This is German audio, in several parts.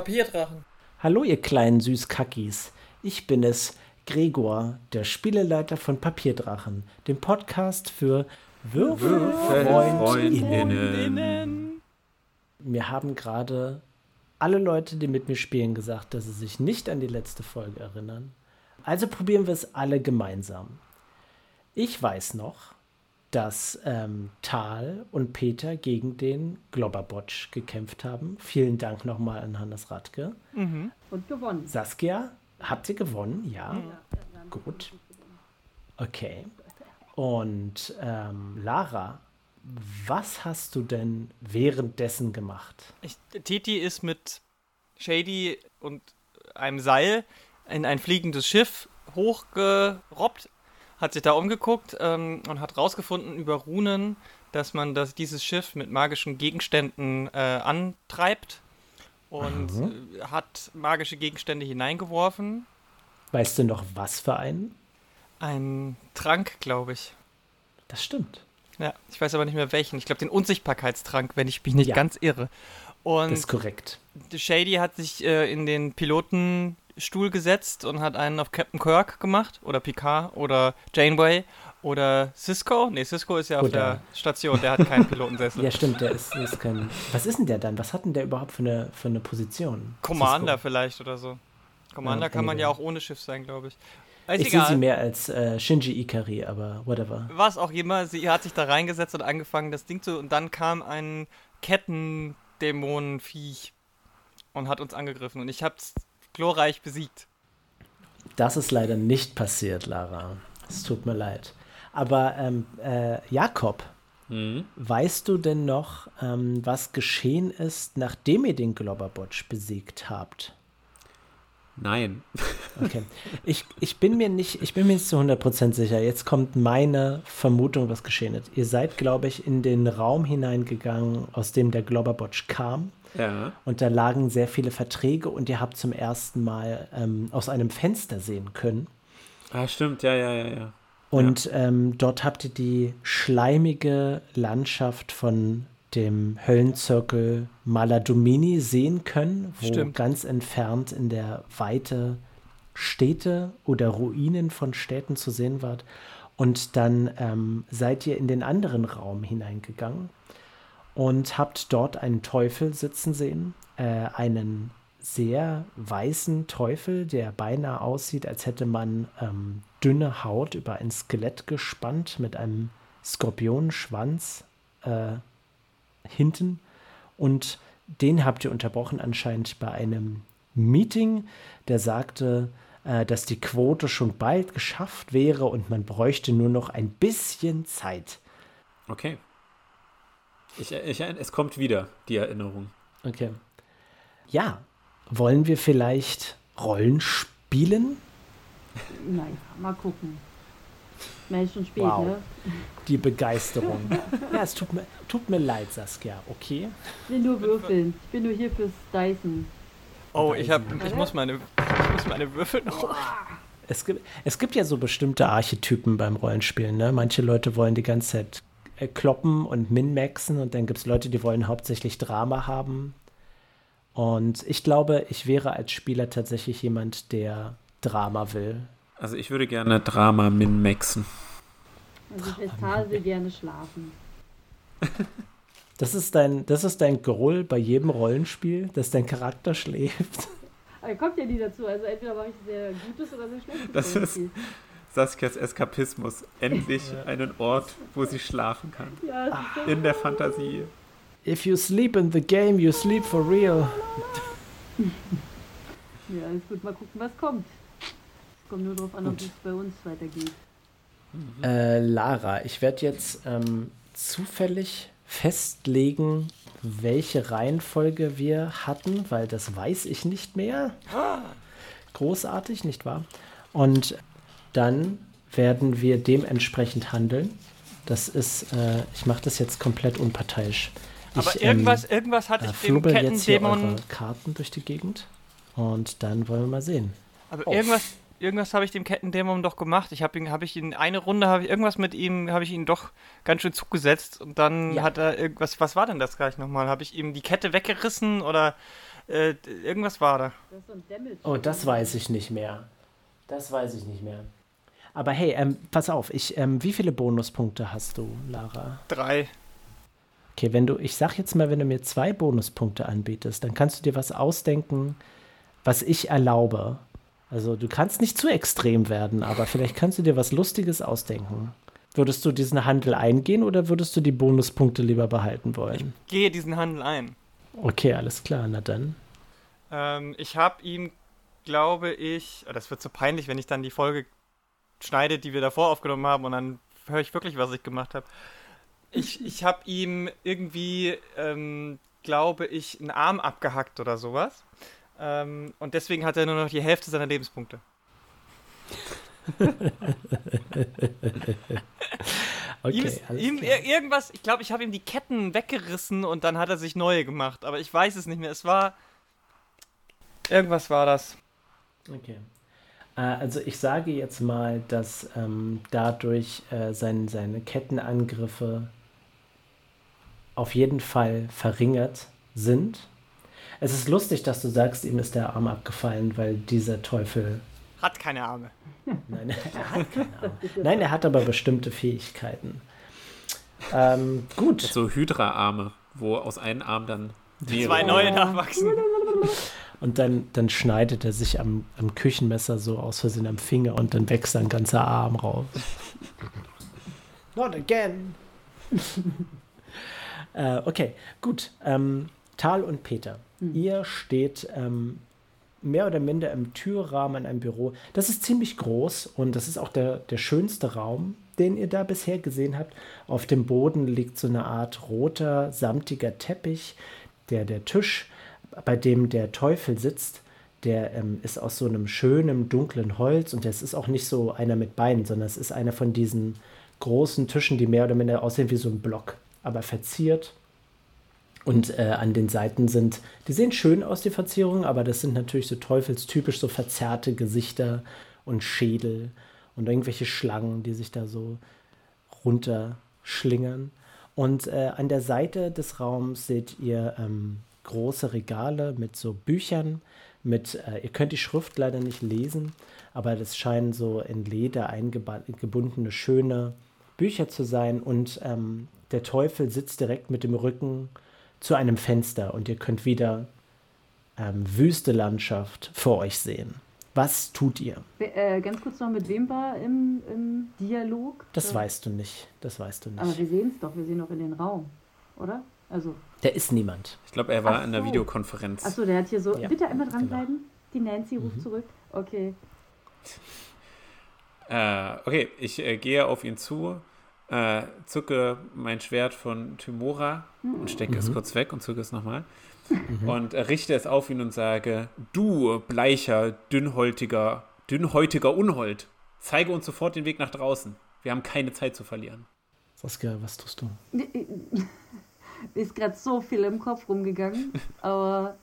Papierdrachen. Hallo, ihr kleinen Süßkackis. Ich bin es, Gregor, der Spieleleiter von Papierdrachen, dem Podcast für Würfelfreundinnen. Mir haben gerade alle Leute, die mit mir spielen, gesagt, dass sie sich nicht an die letzte Folge erinnern. Also probieren wir es alle gemeinsam. Ich weiß noch, dass ähm, Tal und Peter gegen den Globberbotsch gekämpft haben. Vielen Dank nochmal an Hannes Radke. Mhm. Und gewonnen. Saskia, habt ihr gewonnen? Ja. ja Gut. Okay. Und ähm, Lara, was hast du denn währenddessen gemacht? Ich, Titi ist mit Shady und einem Seil in ein fliegendes Schiff hochgerobbt hat sich da umgeguckt ähm, und hat rausgefunden über Runen, dass man das, dieses Schiff mit magischen Gegenständen äh, antreibt und äh, hat magische Gegenstände hineingeworfen. Weißt du noch, was für einen? Ein Trank, glaube ich. Das stimmt. Ja, ich weiß aber nicht mehr welchen. Ich glaube, den Unsichtbarkeitstrank, wenn ich mich nicht ja. ganz irre. Und das ist korrekt. Shady hat sich äh, in den Piloten Stuhl gesetzt und hat einen auf Captain Kirk gemacht oder Picard oder Janeway oder Cisco. Nee, Cisco ist ja auf der Station, der hat keinen Pilotensessel. ja, stimmt, der ist, ist, kein. Was ist denn der dann? Was hat denn der überhaupt für eine, für eine Position? Commander Cisco? vielleicht oder so. Commander ja, kann man ja auch ohne Schiff sein, glaube ich. Ist ich sehe sie mehr als äh, Shinji Ikari, aber whatever. Was auch immer, sie hat sich da reingesetzt und angefangen, das Ding zu. Und dann kam ein Kettendämonenviech und hat uns angegriffen. Und ich hab's glorreich besiegt. Das ist leider nicht passiert, Lara. Es tut mir leid. Aber ähm, äh, Jakob, mhm. weißt du denn noch, ähm, was geschehen ist, nachdem ihr den Globberbotch besiegt habt? Nein. Okay. Ich, ich, bin mir nicht, ich bin mir nicht zu 100% sicher. Jetzt kommt meine Vermutung, was geschehen ist. Ihr seid, glaube ich, in den Raum hineingegangen, aus dem der Globberbotch kam. Ja. Und da lagen sehr viele Verträge und ihr habt zum ersten Mal ähm, aus einem Fenster sehen können. Ah, stimmt, ja, ja, ja, ja. Und ja. Ähm, dort habt ihr die schleimige Landschaft von dem Höllenzirkel Maladomini sehen können, wo Stimmt. ganz entfernt in der Weite Städte oder Ruinen von Städten zu sehen war. Und dann ähm, seid ihr in den anderen Raum hineingegangen und habt dort einen Teufel sitzen sehen, äh, einen sehr weißen Teufel, der beinahe aussieht, als hätte man ähm, dünne Haut über ein Skelett gespannt mit einem Skorpionenschwanz äh, hinten. Und den habt ihr unterbrochen anscheinend bei einem Meeting, der sagte, äh, dass die Quote schon bald geschafft wäre und man bräuchte nur noch ein bisschen Zeit. Okay. Ich, ich, es kommt wieder, die Erinnerung. Okay. Ja, wollen wir vielleicht Rollen spielen? Nein, mal gucken. Na, ist schon spät, wow. ne? Die Begeisterung. ja, es tut mir, tut mir leid, Saskia, okay? Ich will nur würfeln. Ich bin nur hier fürs Dyson. Oh, ich, hab, ich, muss, meine, ich muss meine Würfel noch. Es gibt, es gibt ja so bestimmte Archetypen beim Rollenspielen. Ne? Manche Leute wollen die ganze Zeit kloppen und min-maxen und dann gibt es Leute, die wollen hauptsächlich Drama haben. Und ich glaube, ich wäre als Spieler tatsächlich jemand, der Drama will. Also ich würde gerne Drama min-maxen. Also Vestal will gerne schlafen. Das ist dein, das ist dein Groll bei jedem Rollenspiel, dass dein Charakter schläft. Aber kommt ja nie dazu. Also entweder mache ich sehr gutes oder sehr schlechtes. Das ist Saskias Eskapismus. Endlich einen Ort, wo sie schlafen kann. Ja, in der Fantasie. If you sleep in the game, you sleep for real. ja, alles gut. Mal gucken, was kommt. Es kommt nur darauf an, ob es bei uns weitergeht. Mhm. Äh, Lara, ich werde jetzt ähm, zufällig festlegen, welche Reihenfolge wir hatten, weil das weiß ich nicht mehr. Großartig, nicht wahr? Und dann werden wir dementsprechend handeln. Das ist, äh, ich mache das jetzt komplett unparteiisch. Aber ich, irgendwas, ähm, irgendwas hatte ich dem Kettendämon... Karten durch die Gegend und dann wollen wir mal sehen. Aber oh. irgendwas, irgendwas habe ich dem Kettendämon doch gemacht. Ich habe ihn, habe ich ihn eine Runde, habe ich irgendwas mit ihm, habe ich ihn doch ganz schön zugesetzt und dann ja. hat er irgendwas. Was war denn das gleich nochmal? Habe ich ihm die Kette weggerissen oder äh, irgendwas war da? Oh, das weiß ich nicht mehr. Das weiß ich nicht mehr. Aber hey, ähm, pass auf, ich, ähm, wie viele Bonuspunkte hast du, Lara? Drei. Okay, wenn du, ich sag jetzt mal, wenn du mir zwei Bonuspunkte anbietest, dann kannst du dir was ausdenken, was ich erlaube. Also du kannst nicht zu extrem werden, aber vielleicht kannst du dir was Lustiges ausdenken. Würdest du diesen Handel eingehen oder würdest du die Bonuspunkte lieber behalten wollen? Ich gehe diesen Handel ein. Okay, alles klar, na dann. Ähm, ich habe ihm, glaube ich, oh, das wird so peinlich, wenn ich dann die Folge schneide, die wir davor aufgenommen haben und dann höre ich wirklich, was ich gemacht habe. Ich, ich habe ihm irgendwie, ähm, glaube ich, einen Arm abgehackt oder sowas. Ähm, und deswegen hat er nur noch die Hälfte seiner Lebenspunkte. okay, ihm, ist, ihm irgendwas, ich glaube, ich habe ihm die Ketten weggerissen und dann hat er sich neue gemacht, aber ich weiß es nicht mehr. Es war. Irgendwas war das. Okay. Äh, also ich sage jetzt mal, dass ähm, dadurch äh, sein, seine Kettenangriffe auf jeden Fall verringert sind es ist lustig, dass du sagst, ihm ist der Arm abgefallen, weil dieser Teufel. Hat keine Arme. Nein, er hat keine Arme. Nein, er hat aber bestimmte Fähigkeiten. Ähm, gut. So Hydra-Arme, wo aus einem Arm dann zwei neue nachwachsen. Und dann, dann schneidet er sich am, am Küchenmesser so aus Versehen am Finger und dann wächst ein ganzer Arm raus. Not again. äh, okay, gut. Ähm, Tal und Peter. Mhm. Ihr steht ähm, mehr oder minder im Türrahmen in einem Büro. Das ist ziemlich groß und das ist auch der, der schönste Raum, den ihr da bisher gesehen habt. Auf dem Boden liegt so eine Art roter, samtiger Teppich. Der, der Tisch, bei dem der Teufel sitzt, der ähm, ist aus so einem schönen, dunklen Holz und das ist auch nicht so einer mit Beinen, sondern es ist einer von diesen großen Tischen, die mehr oder minder aussehen wie so ein Block, aber verziert und äh, an den Seiten sind, die sehen schön aus, die Verzierungen, aber das sind natürlich so teufelstypisch, so verzerrte Gesichter und Schädel und irgendwelche Schlangen, die sich da so runterschlingern. Und äh, an der Seite des Raums seht ihr ähm, große Regale mit so Büchern, mit, äh, ihr könnt die Schrift leider nicht lesen, aber das scheinen so in Leder eingebundene schöne Bücher zu sein. Und ähm, der Teufel sitzt direkt mit dem Rücken zu einem Fenster und ihr könnt wieder ähm, wüste Landschaft vor euch sehen. Was tut ihr? Äh, ganz kurz noch, mit wem war im, im Dialog? Das oder? weißt du nicht. Das weißt du nicht. Aber wir sehen es doch, wir sehen doch in den Raum, oder? Also. Der ist niemand. Ich glaube, er war so. in der Videokonferenz. Achso, der hat hier so. Ja. Bitte einmal dranbleiben. Genau. Die Nancy ruft mhm. zurück. Okay. Äh, okay, ich äh, gehe auf ihn zu äh, zucke mein Schwert von Tymora und stecke mhm. es kurz weg und zucke es nochmal. Mhm. Und richte es auf ihn und sage: Du, bleicher, dünnhäutiger, dünnhäutiger Unhold, zeige uns sofort den Weg nach draußen. Wir haben keine Zeit zu verlieren. Saskia, was tust du? Mir ist gerade so viel im Kopf rumgegangen, aber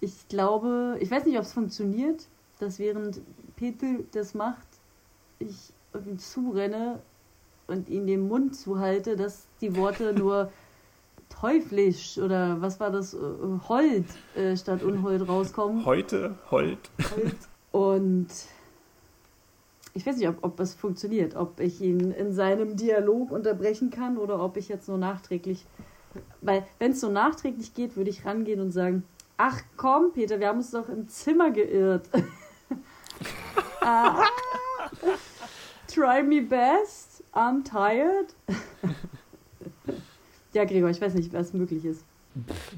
ich glaube, ich weiß nicht, ob es funktioniert, dass während Peter das macht, ich auf ihn zurenne und ihn den Mund zuhalte, dass die Worte nur teuflisch oder was war das, äh, Hold äh, statt Unhold rauskommen. Heute, Hold. Hold. Und ich weiß nicht, ob, ob das funktioniert, ob ich ihn in seinem Dialog unterbrechen kann oder ob ich jetzt nur nachträglich. Weil, wenn es so nachträglich geht, würde ich rangehen und sagen: Ach komm, Peter, wir haben uns doch im Zimmer geirrt. ah, try me best. I'm tired. ja, Gregor, ich weiß nicht, was möglich ist.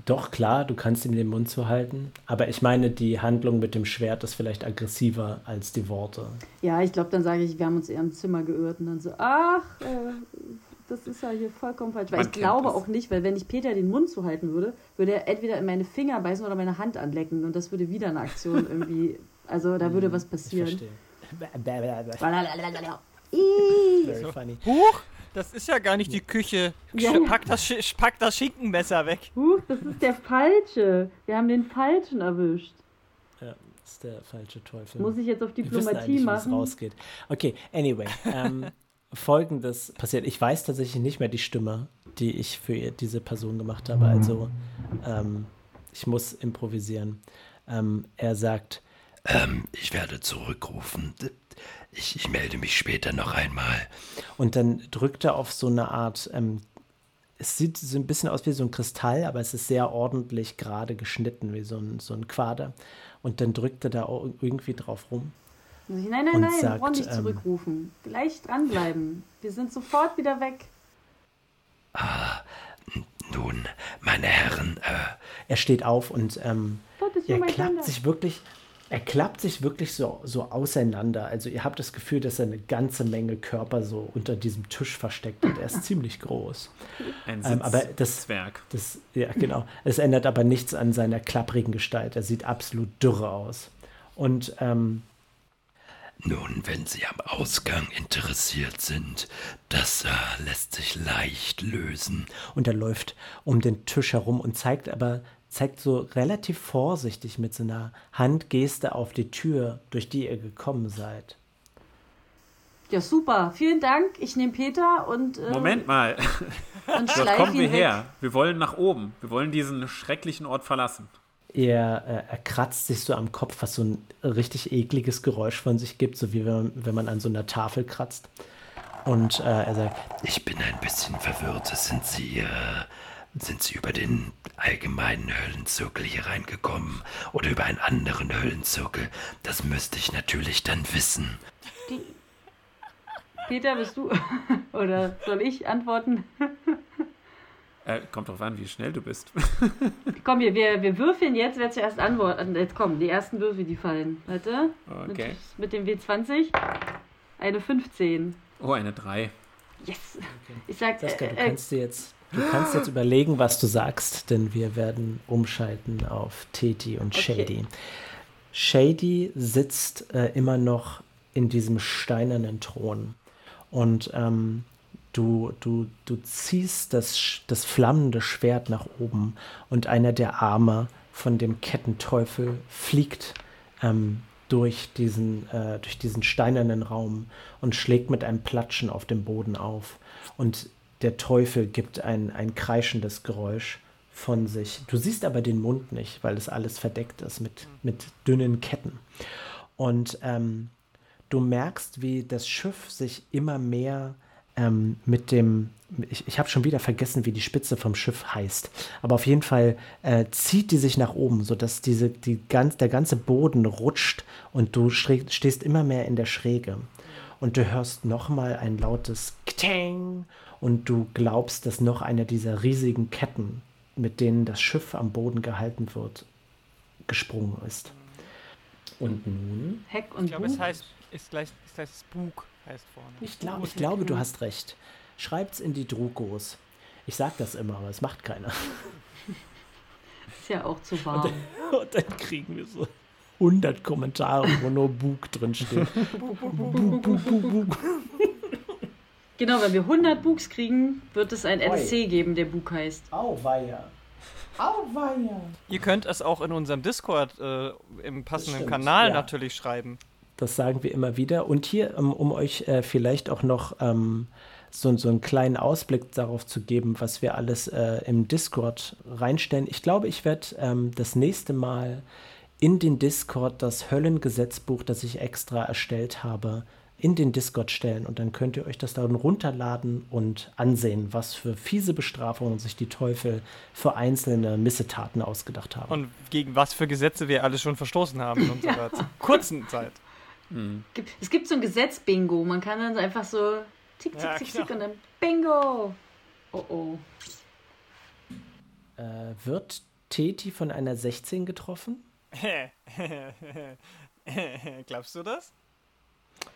Doch, klar, du kannst ihm den Mund zuhalten. Aber ich meine, die Handlung mit dem Schwert ist vielleicht aggressiver als die Worte. Ja, ich glaube, dann sage ich, wir haben uns eher im Zimmer geirrt und dann so, ach, äh, das ist ja hier vollkommen falsch. Weil Man ich glaube das. auch nicht, weil wenn ich Peter den Mund zuhalten würde, würde er entweder in meine Finger beißen oder meine Hand anlecken und das würde wieder eine Aktion irgendwie, also da würde hm, was passieren. Ich verstehe. Very funny. Huch, das ist ja gar nicht die Küche. Ja, pack, das, pack das Schinkenmesser weg. Huch, das ist der falsche. Wir haben den falschen erwischt. Ja. Das ist der falsche Teufel. Muss ich jetzt auf Diplomatie machen? rausgeht. Okay, anyway. Ähm, Folgendes passiert. Ich weiß tatsächlich nicht mehr die Stimme, die ich für diese Person gemacht habe. Also ähm, ich muss improvisieren. Ähm, er sagt, ähm, ich werde zurückrufen. Ich, ich, melde mich später noch einmal. Und dann drückt er auf so eine Art, ähm, es sieht so ein bisschen aus wie so ein Kristall, aber es ist sehr ordentlich gerade geschnitten, wie so ein, so ein Quader. Und dann drückt er da auch irgendwie drauf rum. Nein, nein, nein, sagt, nicht ähm, zurückrufen. Gleich dranbleiben. Wir sind sofort wieder weg. Ah, nun, meine Herren. Äh, er steht auf und ähm, er klappt sich wirklich, er klappt sich wirklich so, so auseinander. Also ihr habt das Gefühl, dass er eine ganze Menge Körper so unter diesem Tisch versteckt und er ist ziemlich groß. Ein ähm, aber das, Zwerg. Das, ja, genau. Es ändert aber nichts an seiner klapprigen Gestalt. Er sieht absolut dürre aus. Und ähm, nun, wenn Sie am Ausgang interessiert sind, das äh, lässt sich leicht lösen. Und er läuft um den Tisch herum und zeigt aber, zeigt so relativ vorsichtig mit so einer Handgeste auf die Tür, durch die ihr gekommen seid. Ja, super. Vielen Dank. Ich nehme Peter und. Äh, Moment mal. Und Dort kommen wir her. Wir wollen nach oben. Wir wollen diesen schrecklichen Ort verlassen er, äh, er kratzt sich so am Kopf, was so ein richtig ekliges Geräusch von sich gibt, so wie wenn man, wenn man an so einer Tafel kratzt. Und äh, er sagt, ich bin ein bisschen verwirrt. Sind Sie, äh, sind Sie über den allgemeinen Höllenzirkel hier reingekommen oder über einen anderen Höllenzirkel? Das müsste ich natürlich dann wissen. Die Peter, bist du? oder soll ich antworten? Äh, kommt drauf an, wie schnell du bist. komm, wir, wir, wir würfeln jetzt, wer zuerst antwortet. Jetzt kommen die ersten Würfel, die fallen. Warte. Okay. Mit, mit dem W20. Eine 15. Oh, eine 3. Yes. Okay. Ich sag, Saskia, du äh, kannst dir jetzt. Du kannst jetzt überlegen, was du sagst, denn wir werden umschalten auf Teti und Shady. Okay. Shady sitzt äh, immer noch in diesem steinernen Thron. Und ähm, Du, du, du ziehst das, das flammende Schwert nach oben und einer der Arme von dem Kettenteufel fliegt ähm, durch, diesen, äh, durch diesen steinernen Raum und schlägt mit einem Platschen auf dem Boden auf. Und der Teufel gibt ein, ein kreischendes Geräusch von sich. Du siehst aber den Mund nicht, weil das alles verdeckt ist mit, mit dünnen Ketten. Und ähm, du merkst, wie das Schiff sich immer mehr ähm, mit dem, ich, ich habe schon wieder vergessen, wie die Spitze vom Schiff heißt, aber auf jeden Fall äh, zieht die sich nach oben, sodass diese, die ganz, der ganze Boden rutscht und du stehst immer mehr in der Schräge. Und du hörst nochmal ein lautes Ktang und du glaubst, dass noch eine dieser riesigen Ketten, mit denen das Schiff am Boden gehalten wird, gesprungen ist. Und nun? Heck und Ich glaube, es heißt, ist gleich, ist gleich Spuk heißt vorne. Ich, glaub, ich glaube, du hast recht. Schreibt's in die Drukos. Ich sag das immer, aber es macht keiner. Ist ja auch zu warm. Und dann, und dann kriegen wir so 100 Kommentare, wo nur Bug drin steht. genau, wenn wir 100 Bugs kriegen, wird es ein NSC geben, der Bug heißt. Auweia. Auweia. Ihr könnt es auch in unserem Discord äh, im passenden Kanal ja. natürlich schreiben. Das sagen wir immer wieder. Und hier, um, ähm, um euch äh, vielleicht auch noch ähm, so, so einen kleinen Ausblick darauf zu geben, was wir alles äh, im Discord reinstellen. Ich glaube, ich werde ähm, das nächste Mal in den Discord das Höllengesetzbuch, das ich extra erstellt habe, in den Discord stellen und dann könnt ihr euch das dann runterladen und ansehen, was für fiese Bestrafungen sich die Teufel für einzelne Missetaten ausgedacht haben. Und gegen was für Gesetze wir alle schon verstoßen haben in unserer ja. kurzen Zeit. Mhm. Es gibt so ein Gesetz-Bingo. Man kann dann einfach so tick, tick, ja, tick, tick und dann Bingo. Oh oh. Äh, wird Teti von einer 16 getroffen? Glaubst du das?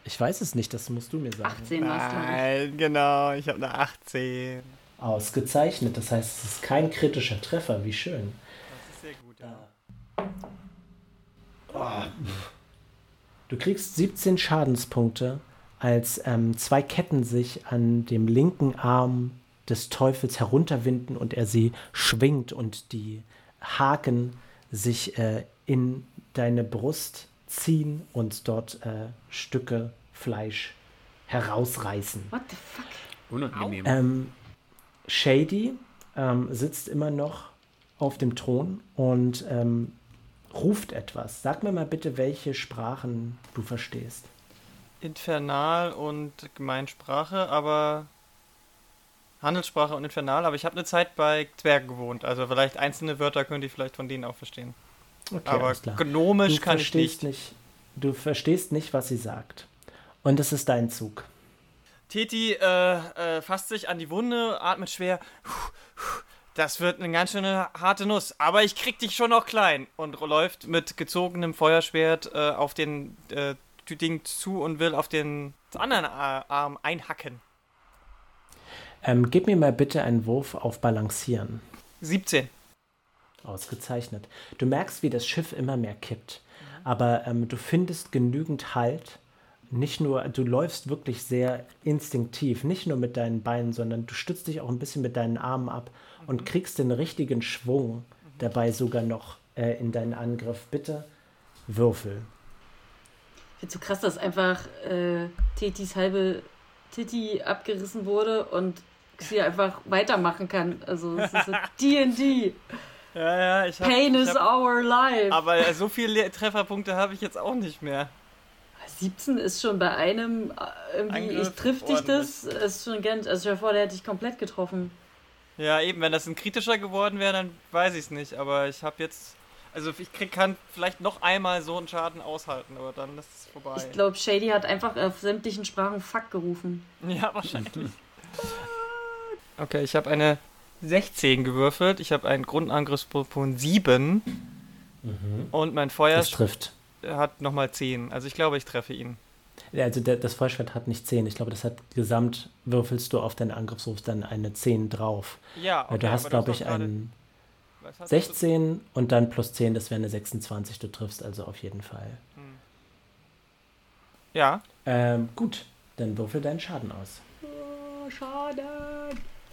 Ich weiß es nicht, das musst du mir sagen. 18 warst Nein, genau, ich habe eine 18. Ausgezeichnet, das heißt, es ist kein kritischer Treffer, wie schön. Das ist sehr gut, ja. Oh. Du kriegst 17 Schadenspunkte, als ähm, zwei Ketten sich an dem linken Arm des Teufels herunterwinden und er sie schwingt und die Haken sich äh, in deine Brust ziehen und dort äh, Stücke Fleisch herausreißen. What the fuck? Unangenehm. Ähm, Shady ähm, sitzt immer noch auf dem Thron und ähm, ruft etwas. Sag mir mal bitte, welche Sprachen du verstehst. Infernal und Gemeinsprache, aber Handelssprache und Infernal, aber ich habe eine Zeit bei Zwergen gewohnt, also vielleicht einzelne Wörter könnte ich vielleicht von denen auch verstehen. Okay, aber gnomisch Du kann ich nicht. nicht. Du verstehst nicht, was sie sagt. Und es ist dein Zug. Titi äh, äh, fasst sich an die Wunde, atmet schwer. Das wird eine ganz schöne harte Nuss, aber ich krieg dich schon noch klein. Und läuft mit gezogenem Feuerschwert äh, auf den äh, Ding zu und will auf den anderen Ar- Arm einhacken. Ähm, gib mir mal bitte einen Wurf auf Balancieren. 17. Ausgezeichnet. Du merkst, wie das Schiff immer mehr kippt. Aber ähm, du findest genügend Halt. Nicht nur, du läufst wirklich sehr instinktiv, nicht nur mit deinen Beinen, sondern du stützt dich auch ein bisschen mit deinen Armen ab und kriegst den richtigen Schwung dabei sogar noch äh, in deinen Angriff. Bitte würfel. Ich finde so krass, dass einfach äh, Titis halbe Titi abgerissen wurde und sie einfach weitermachen kann. Also es ist so D&D. Ja, ja, ich hab, Pain ich is hab, our life. Aber so viele Trefferpunkte habe ich jetzt auch nicht mehr. 17 ist schon bei einem äh, irgendwie, Angriff ich triff dich das, ist schon ganz, also stell dir vor, der hätte dich komplett getroffen. Ja, eben, wenn das ein kritischer geworden wäre, dann weiß ich es nicht. Aber ich habe jetzt. Also ich krieg, kann vielleicht noch einmal so einen Schaden aushalten, aber dann ist es vorbei. Ich glaube, Shady hat einfach auf sämtlichen Sprachen Fuck gerufen. Ja, wahrscheinlich. okay, ich habe eine 16 gewürfelt. Ich habe einen Grundangriffspunkt von 7. Und mein Feuer hat nochmal 10. Also ich glaube, ich treffe ihn. Also der, das Feuerschwert hat nicht 10. Ich glaube, das hat gesamt, würfelst du auf deinen Angriffsruf dann eine 10 drauf. Ja, Weil du hast, glaube ich, einen was hast du- 16 und dann plus 10, das wäre eine 26. Du triffst also auf jeden Fall. Ja. Ähm, gut, dann würfel deinen Schaden aus. Oh, schade.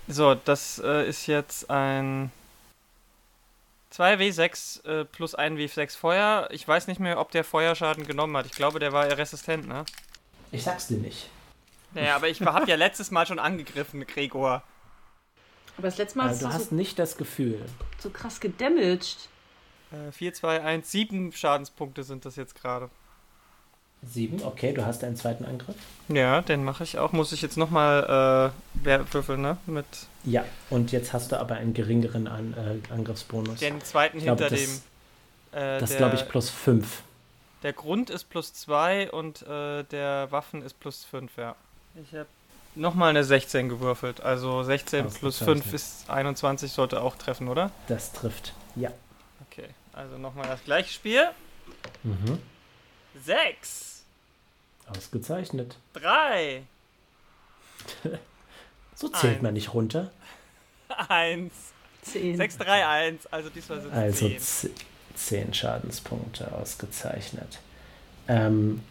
So, das äh, ist jetzt ein 2W6 äh, plus 1 W6 Feuer. Ich weiß nicht mehr, ob der Feuerschaden genommen hat. Ich glaube, der war eher resistent, ne? Ich sag's dir nicht. Naja, aber ich habe ja letztes Mal schon angegriffen, Gregor. Aber das letzte Mal Aber hast du du hast so, nicht das Gefühl. so krass gedamaged. Äh, 4, 2, 1, 7 Schadenspunkte sind das jetzt gerade. 7, okay, du hast einen zweiten Angriff. Ja, den mache ich auch. Muss ich jetzt nochmal äh, wer- würfeln, ne? Mit Ja, und jetzt hast du aber einen geringeren An äh, Angriffsbonus. den zweiten Ich glaube, hinter das- dem. Äh, das glaube ich plus 5. Der Grund ist plus 2 und äh, der Waffen ist plus 5, ja. Ich habe nochmal eine 16 gewürfelt. Also 16 plus 5 Ausgezeichnet. ist 21, sollte auch treffen, oder? Das trifft. Ja. Okay, also nochmal das gleiche Spiel. Mhm. 6, Ausgezeichnet. 3, So zählt Ein. man nicht runter. 1, 10. 6, 3, 1. Also diesmal sind es Also 10. 10 Schadenspunkte ausgezeichnet. Ähm,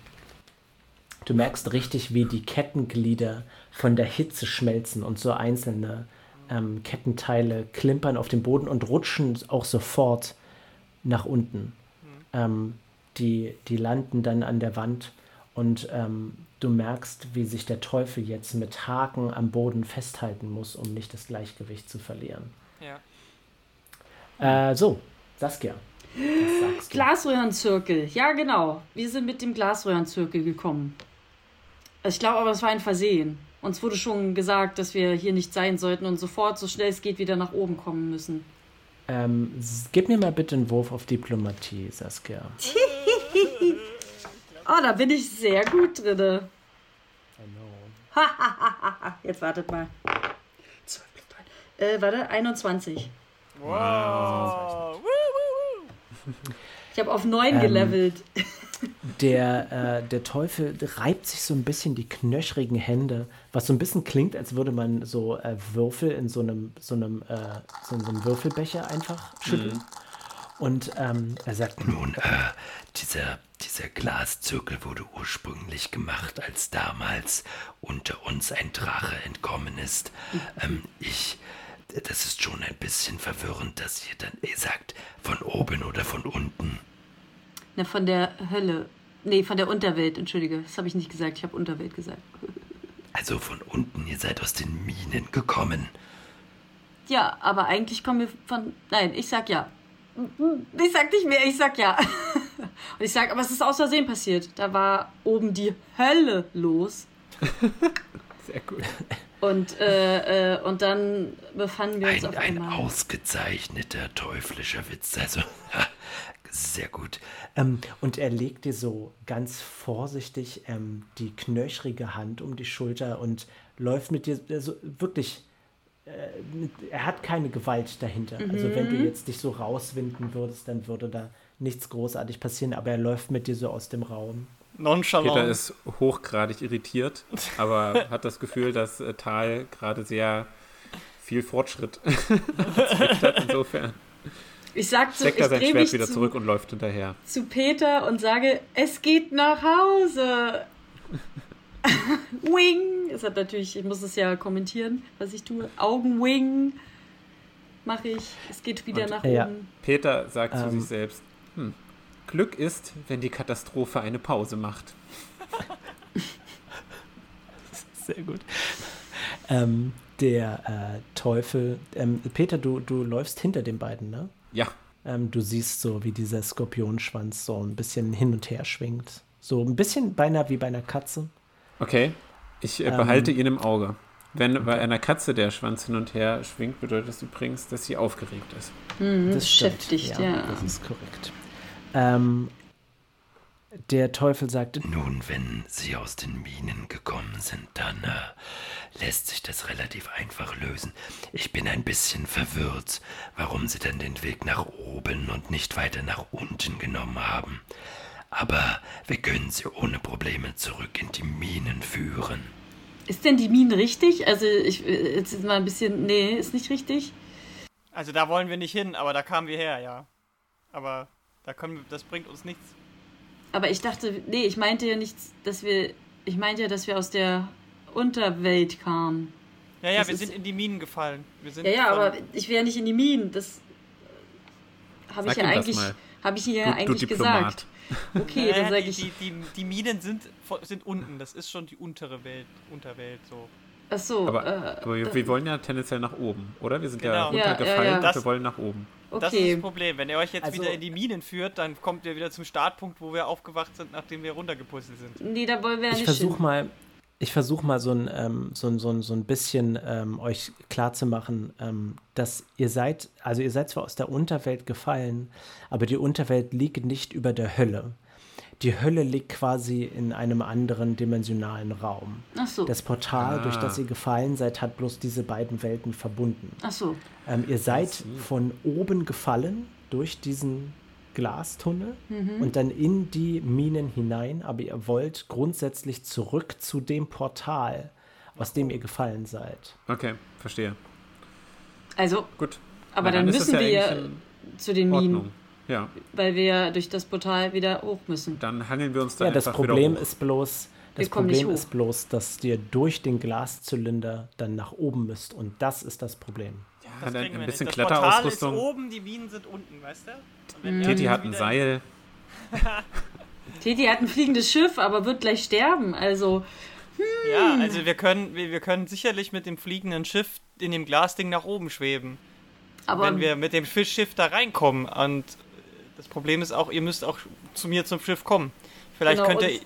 du merkst richtig, wie die Kettenglieder von der Hitze schmelzen und so einzelne ähm, Kettenteile klimpern auf dem Boden und rutschen auch sofort nach unten. Ähm, die, die landen dann an der Wand und ähm, du merkst, wie sich der Teufel jetzt mit Haken am Boden festhalten muss, um nicht das Gleichgewicht zu verlieren. Ja. Äh, so, Saskia. Glasröhrenzirkel. Ja, genau. Wir sind mit dem Glasröhrenzirkel gekommen. Ich glaube aber, es war ein Versehen. Uns wurde schon gesagt, dass wir hier nicht sein sollten und sofort, so schnell es geht, wieder nach oben kommen müssen. Ähm, gib mir mal bitte einen Wurf auf Diplomatie, Saskia. Oh, da bin ich sehr gut drinne. Jetzt wartet mal. Äh, warte, 21. Wow. Ich habe auf 9 Ähm, gelevelt. Der, äh, der Teufel reibt sich so ein bisschen die knöchrigen Hände, was so ein bisschen klingt, als würde man so äh, Würfel in so einem, so, einem, äh, so, in so einem Würfelbecher einfach schütteln. Und ähm, er sagt, Nun, äh, dieser, dieser Glaszirkel wurde ursprünglich gemacht, als damals unter uns ein Drache entkommen ist. Ähm, ich, das ist schon ein bisschen verwirrend, dass ihr dann, ihr sagt, von oben oder von unten. Na, von der Hölle. Nee, von der Unterwelt, entschuldige. Das habe ich nicht gesagt. Ich habe Unterwelt gesagt. Also von unten, ihr seid aus den Minen gekommen. Ja, aber eigentlich kommen wir von. Nein, ich sag ja. Ich sag nicht mehr, ich sag ja. Und ich sag, aber es ist aus Versehen passiert. Da war oben die Hölle los. Sehr gut. Und, äh, äh, und dann befanden wir uns Ein, auf ein einmal. ausgezeichneter teuflischer Witz. Also, sehr gut. Ähm, und er legt dir so ganz vorsichtig ähm, die knöchrige Hand um die Schulter und läuft mit dir also wirklich. Äh, er hat keine Gewalt dahinter. Also wenn du jetzt dich so rauswinden würdest, dann würde da nichts großartig passieren, aber er läuft mit dir so aus dem Raum. Nonchalant. Peter ist hochgradig irritiert, aber hat das Gefühl, dass äh, Tal gerade sehr viel Fortschritt hat. Insofern Ich sag zu, steckt ich er sein Schwert wieder zu, zurück und läuft hinterher. zu Peter und sage, es geht nach Hause. Wing. Es hat natürlich, ich muss es ja kommentieren, was ich tue. Augenwing mache ich. Es geht wieder Und- nach Ja. oben. Peter sagt zu Ähm. sich selbst, hm, Glück ist, wenn die Katastrophe eine Pause macht. Sehr gut. Ähm, der äh, Teufel, ähm, Peter, du, du läufst hinter den beiden, ne? Ja, Ähm, du siehst so, wie dieser Skorpionschwanz so ein bisschen hin und her schwingt. So ein bisschen beinahe wie bei einer Katze. Okay. Ich äh, Ähm. behalte ihn im Auge. Wenn bei einer Katze der Schwanz hin und her schwingt, bedeutet das übrigens, dass sie aufgeregt ist. Mhm, Das stimmt. beschäftigt, ja. Das ist korrekt. Ähm, der Teufel sagte, Nun, wenn Sie aus den Minen gekommen sind, dann äh, lässt sich das relativ einfach lösen. Ich bin ein bisschen verwirrt, warum Sie dann den Weg nach oben und nicht weiter nach unten genommen haben. Aber wir können Sie ohne Probleme zurück in die Minen führen. Ist denn die Mine richtig? Also ich jetzt ist mal ein bisschen. Nee, ist nicht richtig. Also da wollen wir nicht hin, aber da kamen wir her, ja. Aber da können wir, das bringt uns nichts. Aber ich dachte, nee, ich meinte ja nicht, dass wir. Ich meinte ja, dass wir aus der Unterwelt kamen. Ja, ja, Das wir sind in die Minen gefallen. Wir sind Ja, ja, aber ich wäre nicht in die Minen. Das habe ich ja eigentlich, mal. Habe ich ihr Du, ja du eigentlich Diplomat. gesagt. Okay, Ja, dann ja, sage die, ich. die, die, die Minen sind, sind unten. Das ist schon die untere Welt, Unterwelt so. Ach so. Aber, äh, aber wir, wir wollen ja tendenziell nach oben, oder? Wir sind ja Genau. Ja, runtergefallen ja, ja. und Das- wir wollen nach oben. Das ist okay. das Problem. Wenn ihr euch jetzt Also- wieder in die Minen führt, dann kommt ihr wieder zum Startpunkt, wo wir aufgewacht sind, nachdem wir runtergepuzzelt sind. Nee, da wollen wir ja ich nicht versuche hin. mal, ich versuche mal so ein, ähm, so, ein, so, ein, so ein bisschen ähm, euch klarzumachen, ähm, dass ihr seid, also ihr seid zwar aus der Unterwelt gefallen, aber die Unterwelt liegt nicht über der Hölle. Die Hölle liegt quasi in einem anderen dimensionalen Raum. Ach so. Das Portal, Ah. durch das ihr gefallen seid, hat bloß diese beiden Welten verbunden. Ach so. Ähm, ihr seid von oben gefallen durch diesen Glastunnel und dann in die Minen hinein, aber ihr wollt grundsätzlich zurück zu dem Portal, aus dem ihr gefallen seid. Okay, verstehe. Also, Gut. aber dann, es müssen wir ja eigentlich zu den in Minen, Ordnung. Ja, weil wir ja durch das Portal wieder hoch müssen. dann hangeln wir uns da Ja, das einfach Problem wieder hoch. ist bloß, das Wir Problem ist bloß, dass ihr durch den Glaszylinder dann nach oben müsst und das ist das Problem. Das kriegen ein bisschen nicht. Das Portal ist Kletterausrüstung. oben, die Minen sind unten, weißt du? Mhm. Titi hat ein Seil. Titi hat ein fliegendes Schiff, aber wird gleich sterben. Also, Ja, also wir können, wir, wir können sicherlich mit dem fliegenden Schiff in dem Glasding nach oben schweben. aber wenn wir mit dem Fischschiff da reinkommen. Und das Problem ist auch, ihr müsst auch zu mir zum Schiff kommen. Vielleicht Genau, könnt ihr.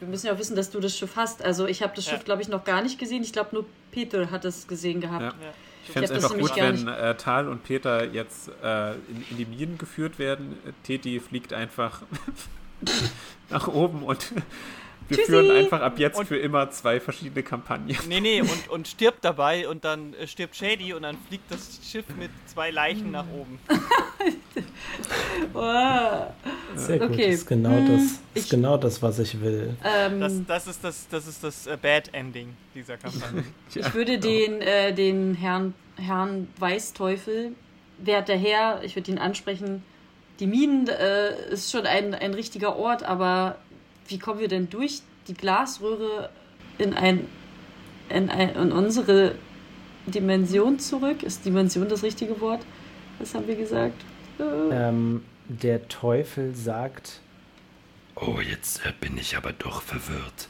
wir müssen ja auch wissen, dass du das Schiff hast. Also, ich habe das Ja. Schiff, glaube ich, noch gar nicht gesehen. Ich glaube, nur Peter hat es gesehen gehabt. Ja. Ich fände es einfach gut, wenn äh, Tal und Peter jetzt äh, in, in die Minen geführt werden. Äh, Teti fliegt einfach nach oben und wir Tschüssi. führen einfach ab jetzt Und- für immer zwei verschiedene Kampagnen. Nee, nee, und, und stirbt dabei und dann äh, stirbt Shady und dann fliegt das Schiff mit zwei Leichen nach oben. Oh, Sehr gut, Okay. das ist genau Hm, das, ich- ist genau das, was ich will. ähm, Das, das ist das, das, ist das äh, Bad Ending dieser Kampagne. ich würde den, äh, den Herrn, Herrn Weißteufel, werter Herr, ich würde ihn ansprechen. Die Minen äh, ist schon ein, ein richtiger Ort, aber wie kommen wir denn durch die Glasröhre in, ein, in, ein, in unsere Dimension zurück? Ist Dimension das richtige Wort? Was haben wir gesagt? Äh, Ähm, der Teufel sagt, Oh, jetzt äh, bin ich aber doch verwirrt.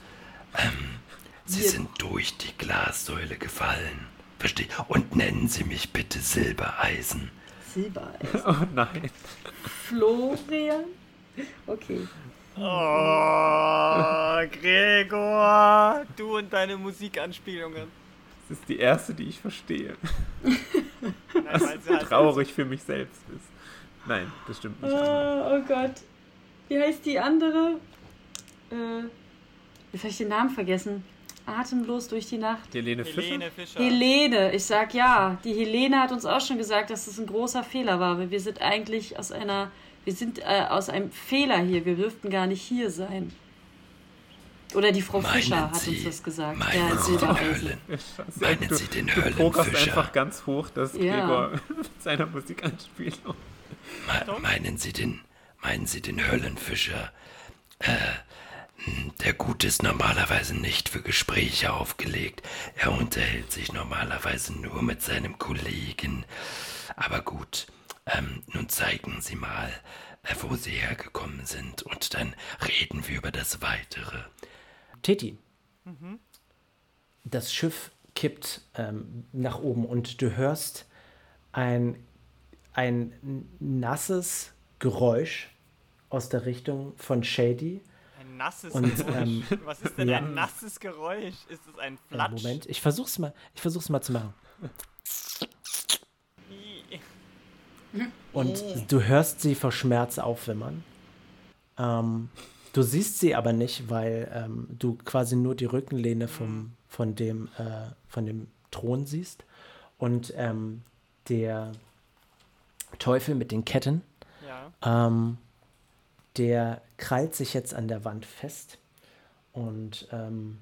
Ähm, Sie sind durch die Glassäule gefallen. Verstehe. Und nennen Sie mich bitte Silbereisen. Silbereisen. Oh nein. Florian? Okay. Oh, Gregor, du und deine Musikanspielungen. Das ist die erste, die ich verstehe. Nein, sie halt Traurig für mich selbst ist. Nein, das stimmt nicht. Oh, oh Gott. Wie heißt die andere? Äh, jetzt habe ich den Namen vergessen. Atemlos durch die Nacht. Helene Fischer? Helene Fischer. Helene, ich sag ja. Die Helene hat uns auch schon gesagt, dass das ein großer Fehler war. weil Wir sind eigentlich aus einer, wir sind äh, aus einem Fehler hier. Wir dürften gar nicht hier sein. Oder die Frau Meinen Fischer hat uns das gesagt. Meinen Ja, Sie den. Höllen? Meinen du, Sie den du pokerst Höllenfischer? einfach ganz hoch, dass Ja. Gregor mit seiner Musikanspielung. Me meinen Sie den, meinen Sie den Höllenfischer? Äh, der Gut ist normalerweise nicht für Gespräche aufgelegt. Er unterhält sich normalerweise nur mit seinem Kollegen. Aber gut, ähm, nun zeigen Sie mal, äh, wo Sie hergekommen sind, und dann reden wir über das Weitere. Teti. Das Schiff kippt ähm, nach oben und du hörst ein, ein nasses Geräusch aus der Richtung von Shady. Ein nasses Und, Geräusch. ähm, Was ist denn ja. ein nasses Geräusch? Ist es ein Flatsch? Moment, ich versuch's mal, ich versuch's mal zu machen. Und du hörst sie vor Schmerz aufwimmern. Ähm, du siehst sie aber nicht, weil ähm, du quasi nur die Rückenlehne vom, von, dem, äh, von dem Thron siehst. Und ähm, der Teufel mit den Ketten, Ja. ähm, der krallt sich jetzt an der Wand fest und ähm,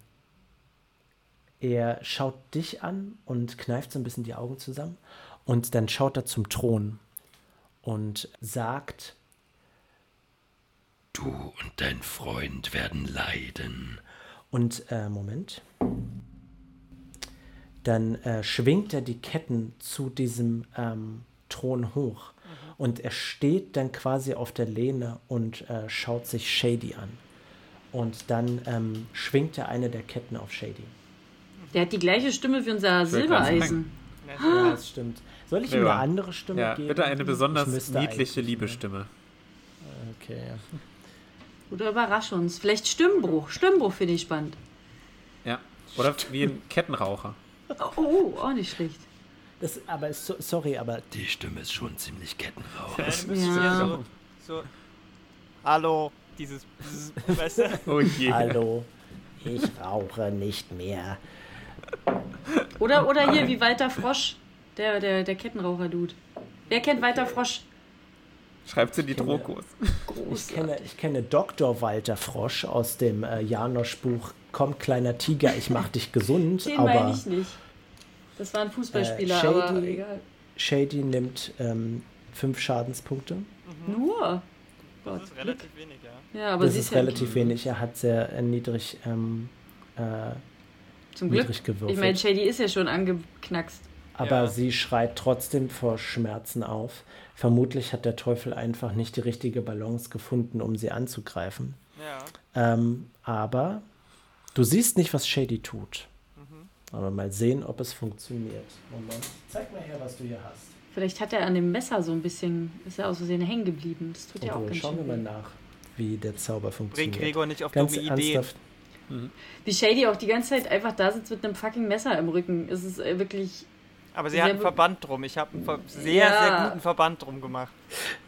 er schaut dich an und kneift so ein bisschen die Augen zusammen und dann schaut er zum Thron und sagt, Du und dein Freund werden leiden. und äh, Moment, dann äh, schwingt er die Ketten zu diesem ähm, Thron hoch und er steht dann quasi auf der Lehne und äh, schaut sich Shady an. Und dann ähm, schwingt er eine der Ketten auf Shady. Der hat die gleiche Stimme wie unser Silbereisen. Ja, das stimmt. Soll ich ihm Ja. eine andere Stimme Ja, geben? bitte eine besonders niedliche Liebestimme. Okay. Oder überrasch uns. Vielleicht Stimmbruch. Stimmbruch finde ich spannend. Ja. Oder wie ein Kettenraucher. Oh, oh, auch nicht schlecht. Das, aber ist so, sorry, aber Die Stimme ist schon ziemlich kettenrauch. Dann müsste ich Ja. ja so, so. Hallo, dieses. Bzz, weißt du? Oh je. hallo, ich rauche nicht mehr. Oder, oder hier wie Walter Frosch. Der, der, der Kettenraucher-Dude. Wer kennt Walter Frosch? Schreibt's in die Trokos. Ich kenne, ich kenne Dr. Walter Frosch aus dem äh, Janosch-Buch Komm, kleiner Tiger, ich mach dich gesund. Den meine aber ich nicht. Das war ein Fußballspieler, Äh, aber Shady- egal. Shady nimmt ähm, fünf Schadenspunkte. Nur. Das Gott. ist relativ wenig, ja. Ja, aber das sie ist ist ja relativ wenig. Er hat sehr äh, niedrig, ähm, äh, zum Glück. niedrig gewürfelt. Ich meine, Shady ist ja schon angeknackst. Aber Ja. sie schreit trotzdem vor Schmerzen auf. Vermutlich hat der Teufel einfach nicht die richtige Balance gefunden, um sie anzugreifen. Ja. Ähm, aber du siehst nicht, was Shady tut. Mhm. Aber mal sehen, ob es funktioniert. Moment. Zeig mal her, was du hier hast. Vielleicht hat er an dem Messer so ein bisschen, ist er aus Versehen hängen geblieben. Das tut ja auch Obwohl, ganz schauen wir schön mal nach, wie der Zauber Bring funktioniert. Gregor nicht auf Ganz dumme Ideen. ernsthaft. Wie Shady auch die ganze Zeit einfach da sitzt mit einem fucking Messer im Rücken. Es ist äh, wirklich. Aber sie hat einen. Verband drum. Ich habe einen ver sehr, Ja. sehr guten Verband drum gemacht.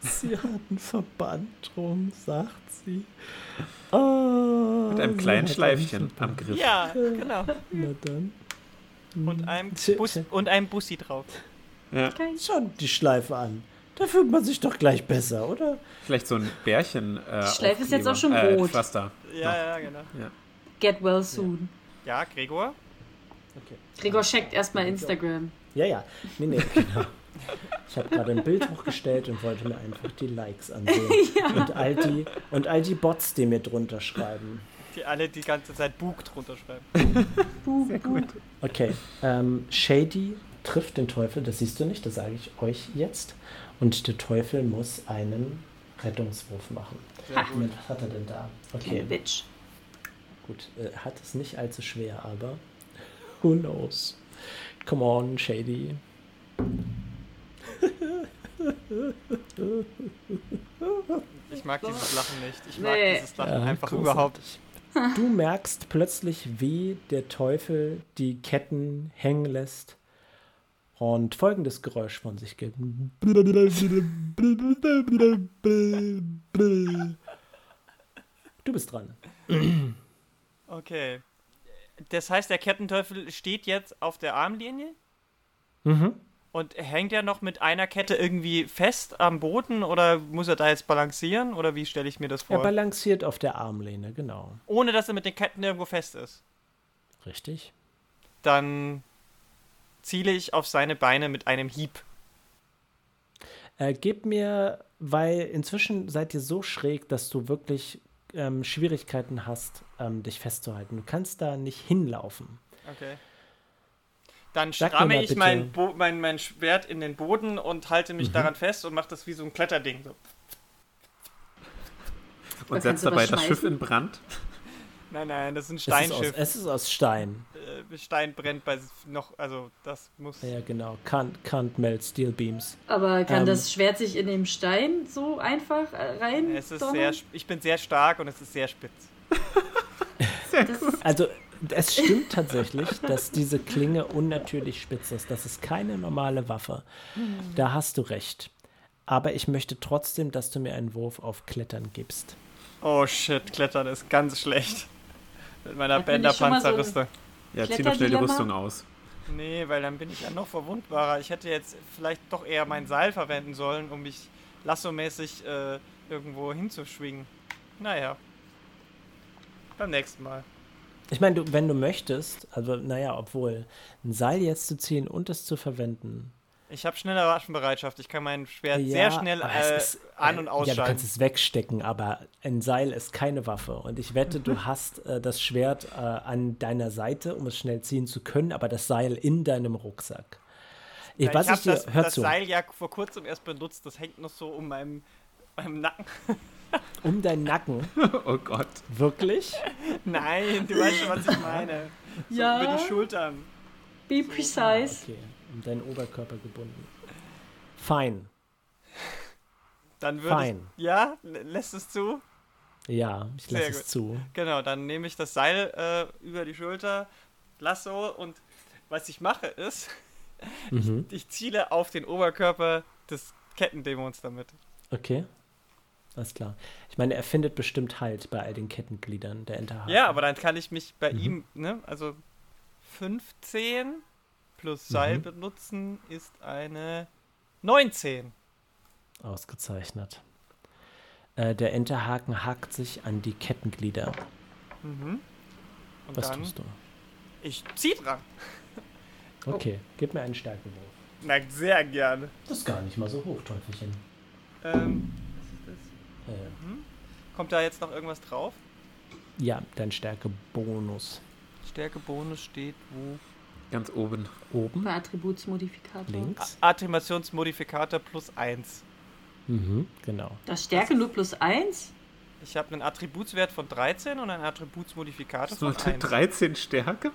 Sie hat einen Verband drum, sagt sie. Oh, Mit einem sie kleinen Schleifchen einen am Griff. Ja, genau. Na dann. Und einem, Tja, Bus und einem Bussi drauf. Ja. Schon die Schleife an. Da fühlt man sich doch gleich besser, oder? Vielleicht so ein Bärchen. Äh, Die Schleife ist jetzt auch schon Äh, rot. Pflaster. Ja, ja, genau. Get well soon. Ja, Gregor? Okay. Gregor checkt erstmal Instagram. Ja, ja. Nee, nee, genau. Ich habe gerade ein Bild hochgestellt und wollte mir einfach die Likes ansehen. und, all die, und all die Bots, die mir drunter schreiben. Die alle die ganze Zeit Bug drunter schreiben. Sehr gut. Okay, ähm, Shady trifft den Teufel, das siehst du nicht, das sage ich euch jetzt. Und der Teufel muss einen Rettungswurf machen. Ha. Moment, was hat er denn da? Okay, Bitch. Gut. Äh, hat es nicht allzu schwer, aber who knows? Come on, Shady. Ich mag dieses Lachen nicht. Ich mag Nee. dieses Lachen Ja, einfach großartig. überhaupt. Du merkst plötzlich, wie der Teufel die Ketten hängen lässt und folgendes Geräusch von sich gibt. Du bist dran. Okay. Das heißt, der Kettenteufel steht jetzt auf der Armlinie Mhm. und hängt er noch mit einer Kette irgendwie fest am Boden oder muss er da jetzt balancieren oder wie stelle ich mir das Er vor? balanciert auf der Armlehne, genau. Ohne dass er mit den Ketten irgendwo fest ist. Richtig. Dann ziele ich auf seine Beine mit einem Hieb. Äh, gib mir, weil inzwischen seid ihr so schräg, dass du wirklich ähm, Schwierigkeiten hast, ähm, dich festzuhalten. Du kannst da nicht hinlaufen. Okay. Dann Sag mal ich mein, mein, mein Schwert in den Boden und halte mich Mhm. daran fest und mache das wie so ein Kletterding. So. Und setzt dabei das Schiff in Brand. Nein, nein, das ist ein Es ist, aus, Steinschiff. es ist aus Stein. Äh, Stein brennt bei noch, also das muss. Ja, genau. Can't, can't melt steel beams. Aber kann Ähm. das Schwert sich in dem Stein so einfach äh, rein? Es ist donnern? sehr, ich bin sehr stark und es ist sehr spitz. Das, Also, es stimmt tatsächlich, dass diese Klinge unnatürlich spitz ist. Das ist keine normale Waffe. Da hast du recht. Aber ich möchte trotzdem, dass du mir einen Wurf auf Klettern gibst. Oh shit, Klettern ist ganz schlecht. Mit meiner mal so- Bänderpanzerrüstung. Ja, zieh doch schnell die? Rüstung aus. Nee, weil dann bin ich ja noch verwundbarer. Ich hätte jetzt vielleicht doch eher mein Seil verwenden sollen, um mich lassomäßig äh, irgendwo hinzuschwingen. Naja. Beim nächsten Mal. Ich meine, wenn du möchtest, also naja, obwohl, ein Seil jetzt zu ziehen und es zu verwenden. Ich habe schnelle Waffenbereitschaft. Ich kann mein Schwert ja, sehr schnell äh, ist, an- äh, und Ja, du ausschalten. kannst es wegstecken, aber ein Seil ist keine Waffe. Und ich wette, du hast äh, das Schwert äh, an deiner Seite, um es schnell ziehen zu können, aber das Seil in deinem Rucksack. Ich, Ja, ich ich, habe das, das Seil ja vor kurzem erst benutzt. Das hängt noch so um meinem, meinem Nacken. Um deinen Nacken, Oh Gott. wirklich? Nein, du weißt schon, was ich meine. So Ja. über die Schultern. be precise. Okay, um deinen Oberkörper gebunden. Fein, Dann würde ich, fein. Ja, lä- lässt es zu? Ja, ich lasse es zu. Genau, dann nehme ich das Seil äh, über die Schulter, Lasso und was ich mache ist, Mhm. ich ziele auf den Oberkörper des Kettendämons damit. Okay, alles klar. Ich meine, er findet bestimmt Halt bei all den Kettengliedern der Enterhaken. Ja, aber dann kann ich mich bei Mhm. ihm, ne, also 15 plus Seil Mhm. benutzen ist eine 19. Ausgezeichnet. Äh, der Enterhaken hakt sich an die Kettenglieder. Mhm. Und Was tust du? ich zieh dran. Okay, gib mir einen Stärkewurf. Na, sehr gerne. Das ist gar nicht mal so hoch, Teufelchen. Ähm, Äh, kommt da jetzt noch irgendwas drauf? ja, dein Stärkebonus. Stärkebonus steht wo? Ganz oben. Oben, Bei Attributsmodifikator. links. Attributionsmodifikator plus 1. Mhm, genau. Das Stärke nur plus 1? Ich habe einen Attributswert von 13 und einen Attributsmodifikator Hast du von 1. 13 Stärke?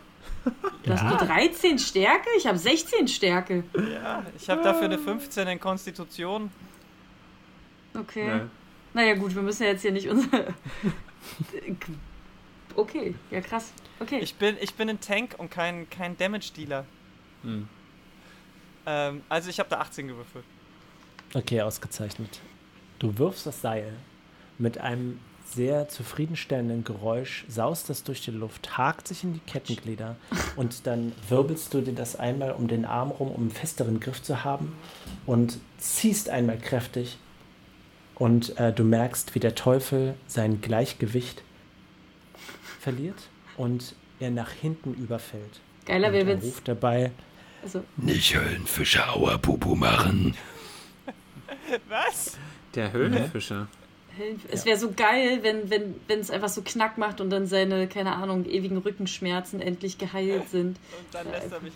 Du hast nur 13 Stärke? Ich habe 16 Stärke. Ja, ich habe dafür eine 15 in Konstitution. Okay. Ja. Naja, gut, wir müssen ja jetzt hier nicht unser. okay, ja krass. Okay. Ich bin, ich bin ein Tank und kein, kein Damage-Dealer. Hm. Ähm, also ich habe da 18 gewürfelt. Okay, ausgezeichnet. Du wirfst das Seil mit einem sehr zufriedenstellenden Geräusch, saust das durch die Luft, hakt sich in die Kettenglieder und dann wirbelst du dir das einmal um den Arm rum, um einen festeren Griff zu haben und ziehst einmal kräftig und äh, du merkst, wie der Teufel sein Gleichgewicht verliert und er nach hinten überfällt. Geiler er jetzt. ruft dabei, Also, Nicht Höllenfische Auerpupu machen. Was? Der Höhlenfischer. es wäre so geil, wenn wenn wenn, es einfach so Knack macht und dann seine, keine Ahnung, ewigen Rückenschmerzen endlich geheilt sind. Und dann lässt er mich.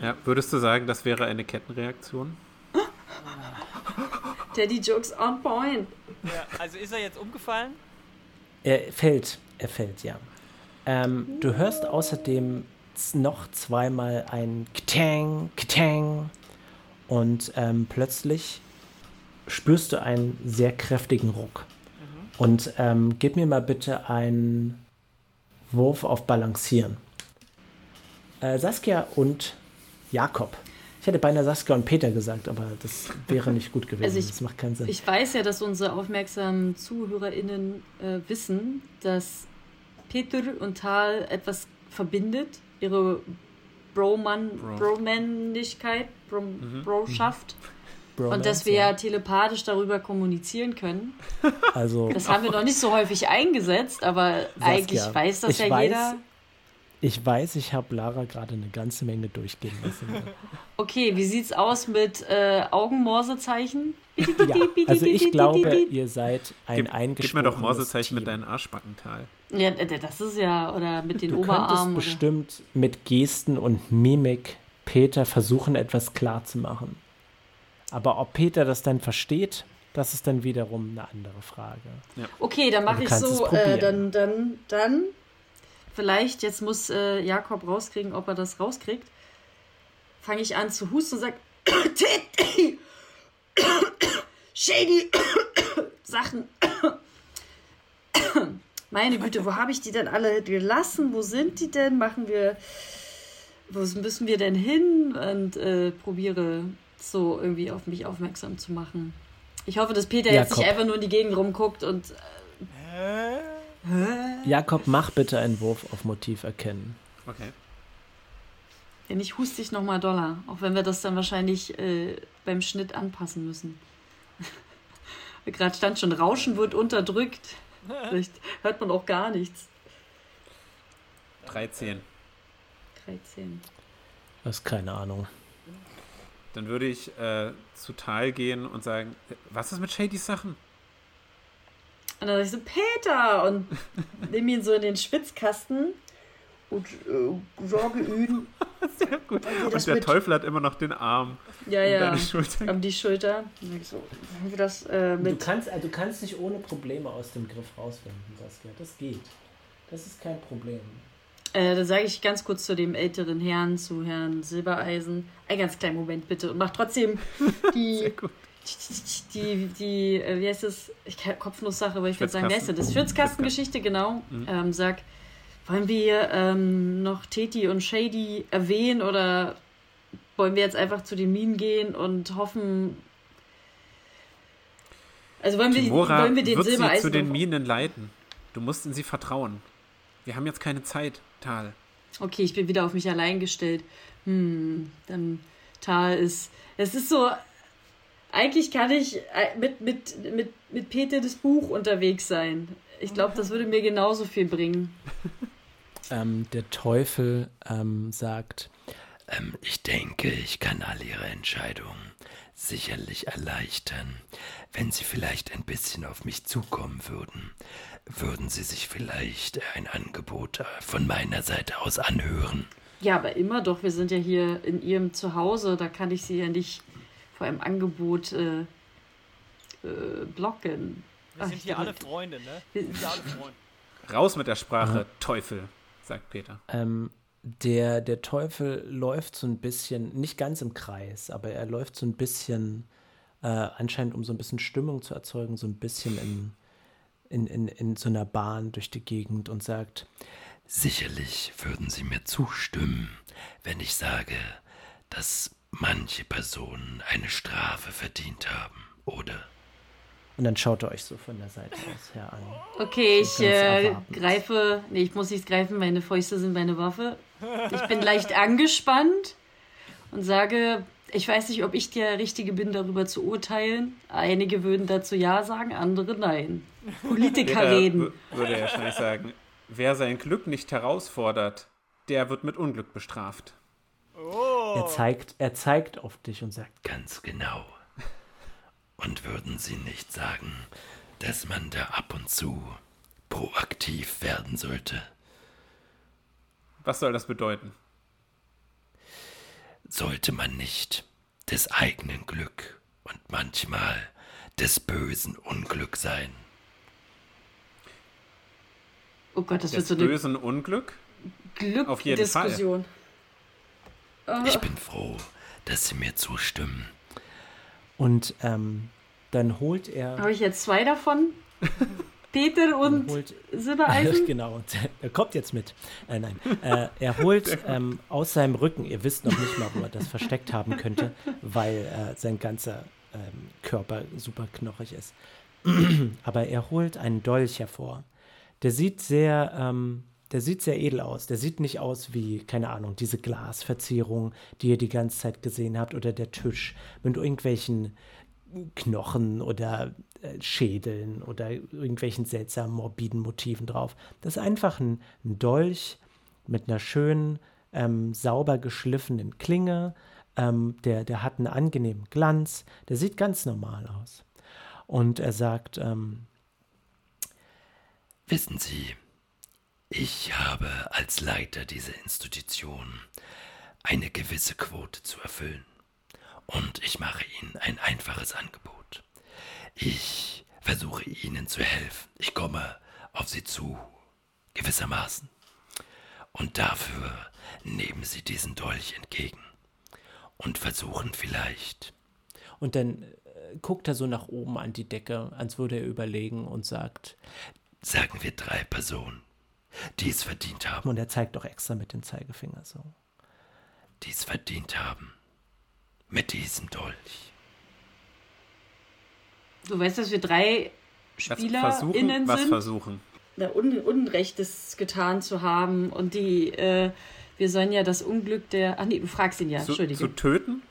Ja, würdest du sagen, das wäre eine Kettenreaktion? Daddy Jokes on point. Ja, also ist er jetzt umgefallen? Er fällt, er fällt, ja. Ähm, du hörst außerdem noch zweimal ein Ktang, Ktang und ähm, plötzlich spürst du einen sehr kräftigen Ruck. Mhm. Und ähm, gib mir mal bitte einen Wurf auf Balancieren. Äh, Saskia und Jakob. Ich hätte beinahe Saskia und Peter gesagt, aber das wäre nicht gut gewesen. Also ich, das macht keinen Sinn. Ich weiß ja, dass unsere aufmerksamen ZuhörerInnen äh, wissen, dass Peter und Tal etwas verbindet. Ihre Broman, Bro. Bromännlichkeit, Bro, mhm. Broschaft. Bromance, und dass wir ja telepathisch darüber kommunizieren können. Also, das haben wir noch nicht so häufig eingesetzt, aber Saskia, eigentlich weiß das ja weiß, jeder. Ich weiß, ich habe Lara gerade eine ganze Menge durchgehen lassen. okay, wie sieht's aus mit äh, Augenmorsezeichen? ja, also ich glaube, ihr seid ein eingeschworenes Gib mir doch Morsezeichen mit deinen Arschbackental. Ja, das ist ja, oder mit den du Oberarmen. Du bestimmt mit Gesten und Mimik Peter versuchen, etwas klarzumachen. Aber ob Peter das dann versteht, das ist dann wiederum eine andere Frage. Ja. Okay, dann mache ich so, äh, dann, dann, dann vielleicht, jetzt muss äh, Jakob rauskriegen, ob er das rauskriegt, fange ich an zu husten und sage, Shady Sachen. Meine Güte, wo habe ich die denn alle gelassen? Wo sind die denn? Machen wir, wo müssen wir denn hin? Und äh, probiere so irgendwie auf mich aufmerksam zu machen. Ich hoffe, dass Peter Jakob. jetzt nicht einfach nur in die Gegend rumguckt und. Äh, Jakob, mach bitte einen Wurf auf Motiv erkennen. Okay. Wenn nicht, huste ich nochmal Dollar. Auch wenn wir das dann wahrscheinlich äh, beim Schnitt anpassen müssen. Gerade stand schon, Rauschen wird unterdrückt. Vielleicht hört man auch gar nichts. 13. 13. Das ist keine Ahnung. Dann würde ich äh, zu Tal gehen und sagen, was ist mit Shadys Sachen? Und dann sage ich so, Peter! Und nehme ihn so in den Schwitzkasten und äh, sorge ihn. Sehr gut. Und der mit... Teufel hat immer noch den Arm ja, ja, um Schulter. Um die Schulter. So, das, äh, du, kannst, also, du kannst dich ohne Probleme aus dem Griff rausfinden, Saskia. Das geht. Das ist kein Problem. Äh, da sage ich ganz kurz zu dem älteren Herrn, zu Herrn Silbereisen. Ein ganz kleinen Moment bitte. Und mach trotzdem die die, die, äh, wie heißt das? Ich Kopfnusssache, aber ich würde sagen, wer ist das? Schwitzkastengeschichte, genau. Mhm. Ähm, sag, wollen wir ähm, noch Teti und Shady erwähnen oder wollen wir jetzt einfach zu den Minen gehen und hoffen. Also wollen wir, Timora wollen wir den Silbereisen. Zu den Minen leiten. Du musst in sie vertrauen. Wir haben jetzt keine Zeit, Tal. Okay, ich bin wieder auf mich allein gestellt. Hm, dann Tal ist. Es ist so, eigentlich kann ich äh, mit, mit, mit, mit Peter das Buch unterwegs sein. Ich glaube, das würde mir genauso viel bringen. Ähm, der Teufel ähm, sagt, ähm, ich denke, ich kann all Ihre Entscheidungen sicherlich erleichtern. Wenn Sie vielleicht ein bisschen auf mich zukommen würden, würden Sie sich vielleicht ein Angebot äh, von meiner Seite aus anhören. Ja, aber immer doch. Wir sind ja hier in Ihrem Zuhause. Da kann ich Sie ja nicht vor einem Angebot äh, äh, blocken. Wir sind Ach, hier alle Freunde, ne? Wir sind hier alle Freunde. Raus mit der Sprache, ja. Teufel, sagt Peter. Ähm, der, der Teufel läuft so ein bisschen, nicht ganz im Kreis, aber er läuft so ein bisschen, äh, anscheinend um so ein bisschen Stimmung zu erzeugen, so ein bisschen in, in, in, in so einer Bahn durch die Gegend und sagt, Sicherlich würden Sie mir zustimmen, wenn ich sage, dass manche Personen eine Strafe verdient haben, oder? Und dann schaut er euch so von der Seite aus her an. Okay, ich äh, greife. Nee, ich muss nicht greifen, meine Fäuste sind meine Waffe. Ich bin leicht angespannt und sage, ich weiß nicht, ob ich der Richtige bin, darüber zu urteilen. Einige würden dazu Ja sagen, andere nein. Politiker reden. Würde er wahrscheinlich sagen, wer sein Glück nicht herausfordert, der wird mit Unglück bestraft. Oh. Er, zeigt, er zeigt auf dich und sagt, ganz genau. Und würden Sie nicht sagen, dass man da ab und zu proaktiv werden sollte? Was soll das bedeuten? Sollte man nicht des eigenen Glück und manchmal des bösen Unglück sein. Oh Gott, das Des wird so eine bösen Unglück? Glück Auf jeden Fall. Diskussion. Oh. Ich bin froh, dass Sie mir zustimmen. Und ähm, dann holt er. Habe ich jetzt zwei davon? Peter und holt, Silbereisen? genau, und er kommt jetzt mit. Äh, nein, äh, er holt ähm, aus seinem Rücken, ihr wisst noch nicht mal, wo er das versteckt haben könnte, weil äh, sein ganzer ähm, Körper super knochig ist. Aber er holt einen Dolch hervor. Der sieht sehr, ähm, der sieht sehr edel aus. Der sieht nicht aus wie, keine Ahnung, diese Glasverzierung, die ihr die ganze Zeit gesehen habt, oder der Tisch mit irgendwelchen Knochen oder äh, Schädeln oder irgendwelchen seltsamen morbiden Motiven drauf. Das ist einfach ein, ein Dolch mit einer schönen, ähm, sauber geschliffenen Klinge. Ähm, der, der hat einen angenehmen Glanz. Der sieht ganz normal aus. Und er sagt, ähm, Wissen Sie, ich habe als Leiter dieser Institution eine gewisse Quote zu erfüllen. Und ich mache Ihnen ein einfaches Angebot. Ich versuche Ihnen zu helfen. Ich komme auf Sie zu, gewissermaßen. Und dafür nehmen Sie diesen Dolch entgegen und versuchen vielleicht. Und dann äh, guckt er so nach oben an die Decke, als würde er überlegen und sagt, sagen wir drei Personen, die es verdient haben. Und er zeigt doch extra mit dem Zeigefinger so. Die es verdient haben. Mit diesem Dolch. Du weißt, dass wir drei SpielerInnen was sind, versuchen? da Un Unrechtes getan zu haben und die, äh, wir sollen ja das Unglück der, ach nee, du fragst ihn ja, Zu, Entschuldige. zu töten?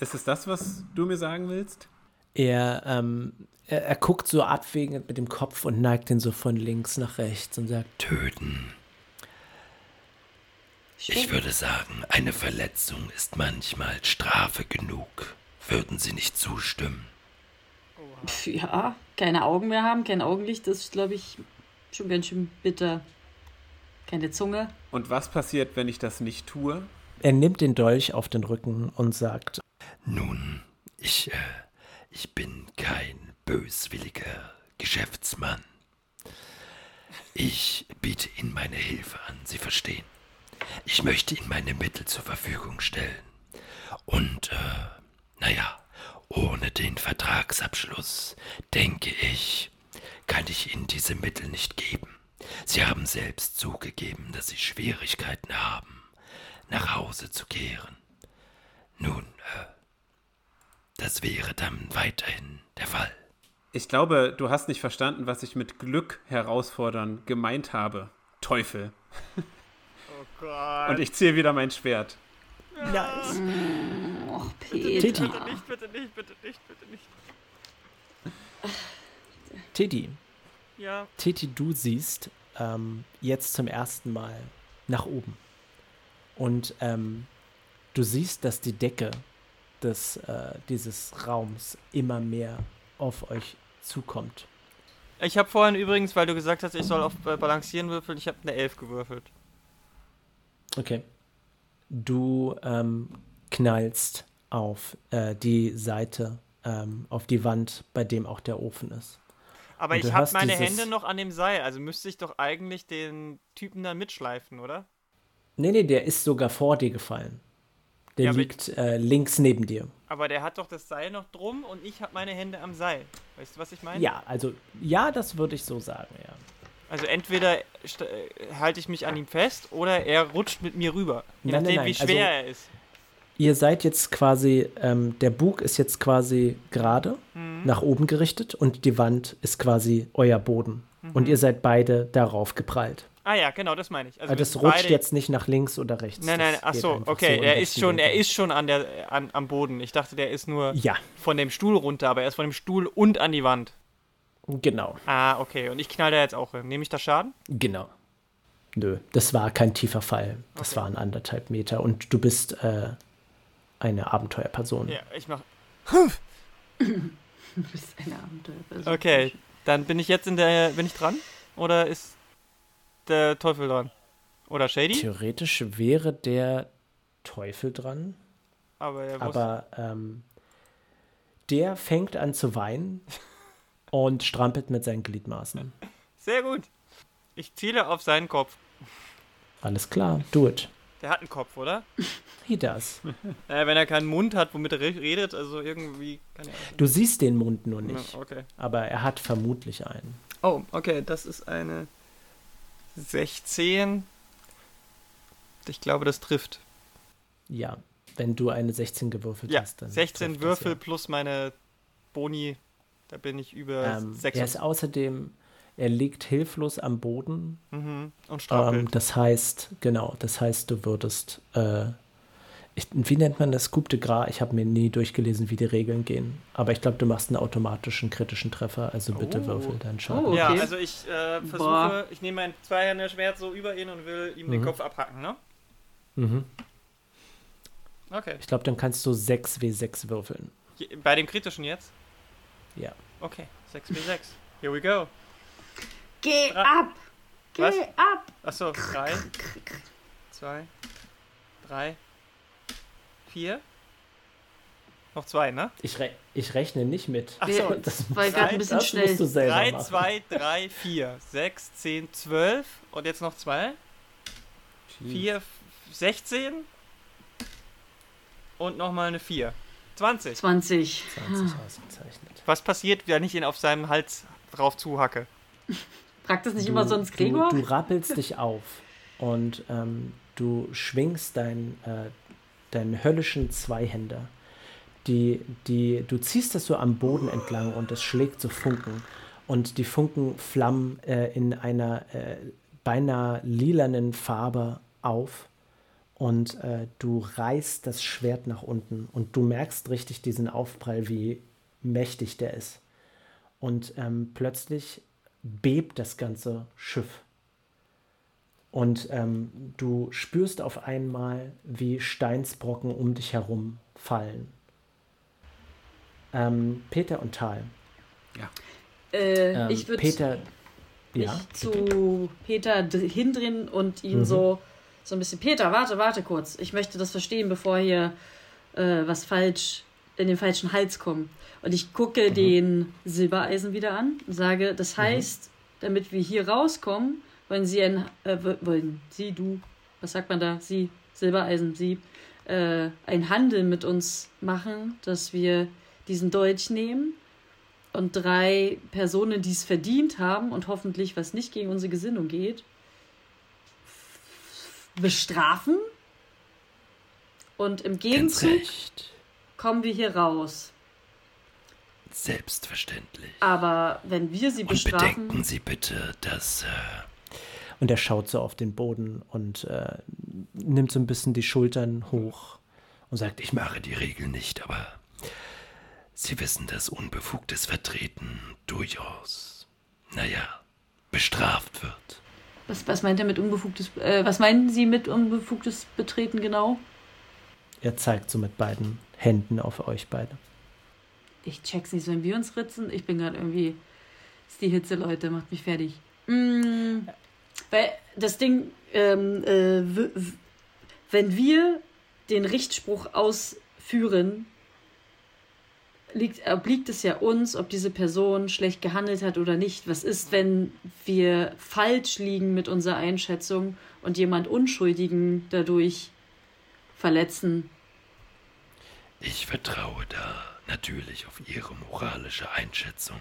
Ist es das, was du mir sagen willst? Er, ähm, er, er guckt so abwägend mit dem Kopf und neigt ihn so von links nach rechts und sagt, Töten. Ich würde sagen, eine Verletzung ist manchmal Strafe genug. Würden Sie nicht zustimmen? Ja, keine Augen mehr haben, kein Augenlicht, das ist, glaube ich, schon ganz schön bitter. Keine Zunge. Und was passiert, wenn ich das nicht tue? er nimmt den Dolch auf den Rücken und sagt, Nun, ich, äh, ich bin kein böswilliger Geschäftsmann. Ich biete Ihnen meine Hilfe an, Sie verstehen. Ich möchte Ihnen meine Mittel zur Verfügung stellen. Und, äh, naja, ohne den Vertragsabschluss, denke ich, kann ich Ihnen diese Mittel nicht geben. Sie haben selbst zugegeben, dass Sie Schwierigkeiten haben, nach Hause zu kehren. Nun, äh, das wäre dann weiterhin der Fall. Ich glaube, du hast nicht verstanden, was ich mit Glück herausfordern gemeint habe. Teufel. Oh Gott. Und ich ziehe wieder mein Schwert. nice. Och, Peter. Titi. Bitte nicht, bitte nicht, bitte nicht, bitte nicht. Titi, Ja. Titi, du siehst ähm, jetzt zum ersten Mal nach oben. Und ähm, du siehst, dass die Decke des, äh, dieses Raums immer mehr auf euch zukommt. Ich habe vorhin übrigens, weil du gesagt hast, ich soll auf äh, Balancieren würfeln, ich habe eine 11 gewürfelt. Okay. Du ähm, knallst auf äh, die Seite, ähm, auf die Wand, bei dem auch der Ofen ist. Aber ich habe meine Hände noch an dem Seil, also müsste ich doch eigentlich den Typen dann mitschleifen, oder? Nee, nee, der ist sogar vor dir gefallen. Der Ja, liegt äh, links neben dir. Aber der hat doch das Seil noch drum und ich habe meine Hände am Seil. Weißt du, was ich meine? Ja, also, ja, das würde ich so sagen, ja. Also entweder äh, halte ich mich an ihm fest oder er rutscht mit mir rüber. Je Nein, nein, nachdem, nein, wie schwer also- er ist. Ihr seid jetzt quasi, ähm, der Bug ist jetzt quasi gerade Mhm. nach oben gerichtet und die Wand ist quasi euer Boden. Mhm. Und ihr seid beide darauf geprallt. Ah ja, genau, das meine ich. Also Also das rutscht beide- jetzt nicht nach links oder rechts. Nein, nein, ach so, okay, im er ist schon, er ist schon an der, an, am Boden. Ich dachte, der ist nur Ja, von dem Stuhl runter, aber er ist von dem Stuhl und an die Wand. genau, Ah, okay, und ich knall da jetzt auch hin. Nehme ich da Schaden? genau. Nö, das war kein tiefer Fall. Das Okay. waren anderthalb Meter und du bist äh, eine Abenteuerperson. Ja, ich mach. Du bist eine Abenteuerperson. Okay, dann bin ich jetzt in der. Bin ich dran? Oder ist der Teufel dran? Oder Shady? Theoretisch wäre der Teufel dran, Aber er aber ähm, der fängt an zu weinen und strampelt mit seinen Gliedmaßen. Sehr gut. Ich ziele auf seinen Kopf. Alles klar, do it. Der hat einen Kopf, oder? He does. Äh, wenn er keinen Mund hat, womit er redet, also irgendwie kann er. Du siehst den Mund nur nicht. Ja, okay. Aber er hat vermutlich einen. Oh, okay, das ist eine 16. Ich glaube, das trifft. Ja, wenn du eine 16 gewürfelt ja, hast, dann. 16 Würfel ja. plus meine Boni, da bin ich über ähm, 6. Er ist außerdem, er liegt hilflos am Boden. Mhm, und stapelt. Ähm, das heißt, genau, das heißt, du würdest, äh, ich, wie nennt man das? Coup de Gras? Ich habe mir nie durchgelesen, wie die Regeln gehen. Aber ich glaube, du machst einen automatischen kritischen Treffer, also bitte Oh. würfel deinen Schaden. Oh, okay. Ja, also ich äh, versuche, Boah. ich nehme mein Zweihänder-Schwert so über ihn und will ihm den Mhm. Kopf abhacken, ne? Mhm. Okay. Ich glaube, dann kannst du 6W6 würfeln. Bei dem kritischen jetzt? Ja. Okay, 6w6. Here we go. Geh Dra- ab! Geh Was? ab! Achso, 3, 2, 3, 4. Noch zwei, ne? Ich, re ich rechne nicht mit. Ach Wir- so, Das, war gerade ein bisschen das schnell. musst du selber 3, machen. 2, 3, 4, 6, 10, 12. Und jetzt noch zwei. 4, 16. Und nochmal eine 4. 20. 20. 20 ausgezeichnet. Was passiert, wenn ich ihn auf seinem Hals drauf zuhacke? Fragt das nicht immer sonst Gregor? Du, du rappelst dich auf und ähm, du schwingst deinen äh, deinen höllischen Zweihänder. Die, die, du ziehst das so am Boden entlang und es schlägt so Funken. Und die Funken flammen äh, in einer äh, beinahe lilanen Farbe auf. Und äh, du reißt das Schwert nach unten und du merkst richtig diesen Aufprall, wie mächtig der ist. Und ähm, plötzlich bebt das ganze Schiff. Und ähm, du spürst auf einmal, wie Steinsbrocken um dich herum fallen. Ähm, Peter und Tal. Äh, Ähm, ich würde Peter, ja, mich zu Peter dr- hindrehen und ihn Mhm. so, so ein bisschen, Peter, warte, warte kurz. Ich möchte das verstehen, bevor hier äh, was falsch in den falschen Hals kommt. Und ich gucke Mhm. den Silbereisen wieder an und sage, das heißt, damit wir hier rauskommen, wollen Sie ein, äh, wollen Sie, du, was sagt man da? Sie, Silbereisen, Sie, äh, einen Handel mit uns machen, dass wir diesen Dolch nehmen und drei Personen, die es verdient haben und hoffentlich was nicht gegen unsere Gesinnung geht, bestrafen. Und im Gegenzug kommen wir hier raus. Selbstverständlich. Aber wenn wir sie Und bestrafen, bedenken Sie bitte, dass äh, und er schaut so auf den Boden und äh, nimmt so ein bisschen die Schultern hoch und sagt, ich mache die Regel nicht, aber Sie wissen, dass unbefugtes Vertreten durchaus, naja, bestraft wird. was, was meint er mit unbefugtes, äh, was meinen Sie mit unbefugtes Betreten genau? er zeigt so mit beiden Händen auf euch beide. Ich check's nicht, wenn wir uns ritzen. Ich bin gerade irgendwie. Ist die Hitze, Leute, macht mich fertig. Mm, weil das Ding, ähm, äh, wenn wir den Richtspruch ausführen, liegt, obliegt es ja uns, ob diese Person schlecht gehandelt hat oder nicht. Was ist, wenn wir falsch liegen mit unserer Einschätzung und jemand Unschuldigen dadurch verletzen? Ich vertraue da natürlich auf Ihre moralische Einschätzung.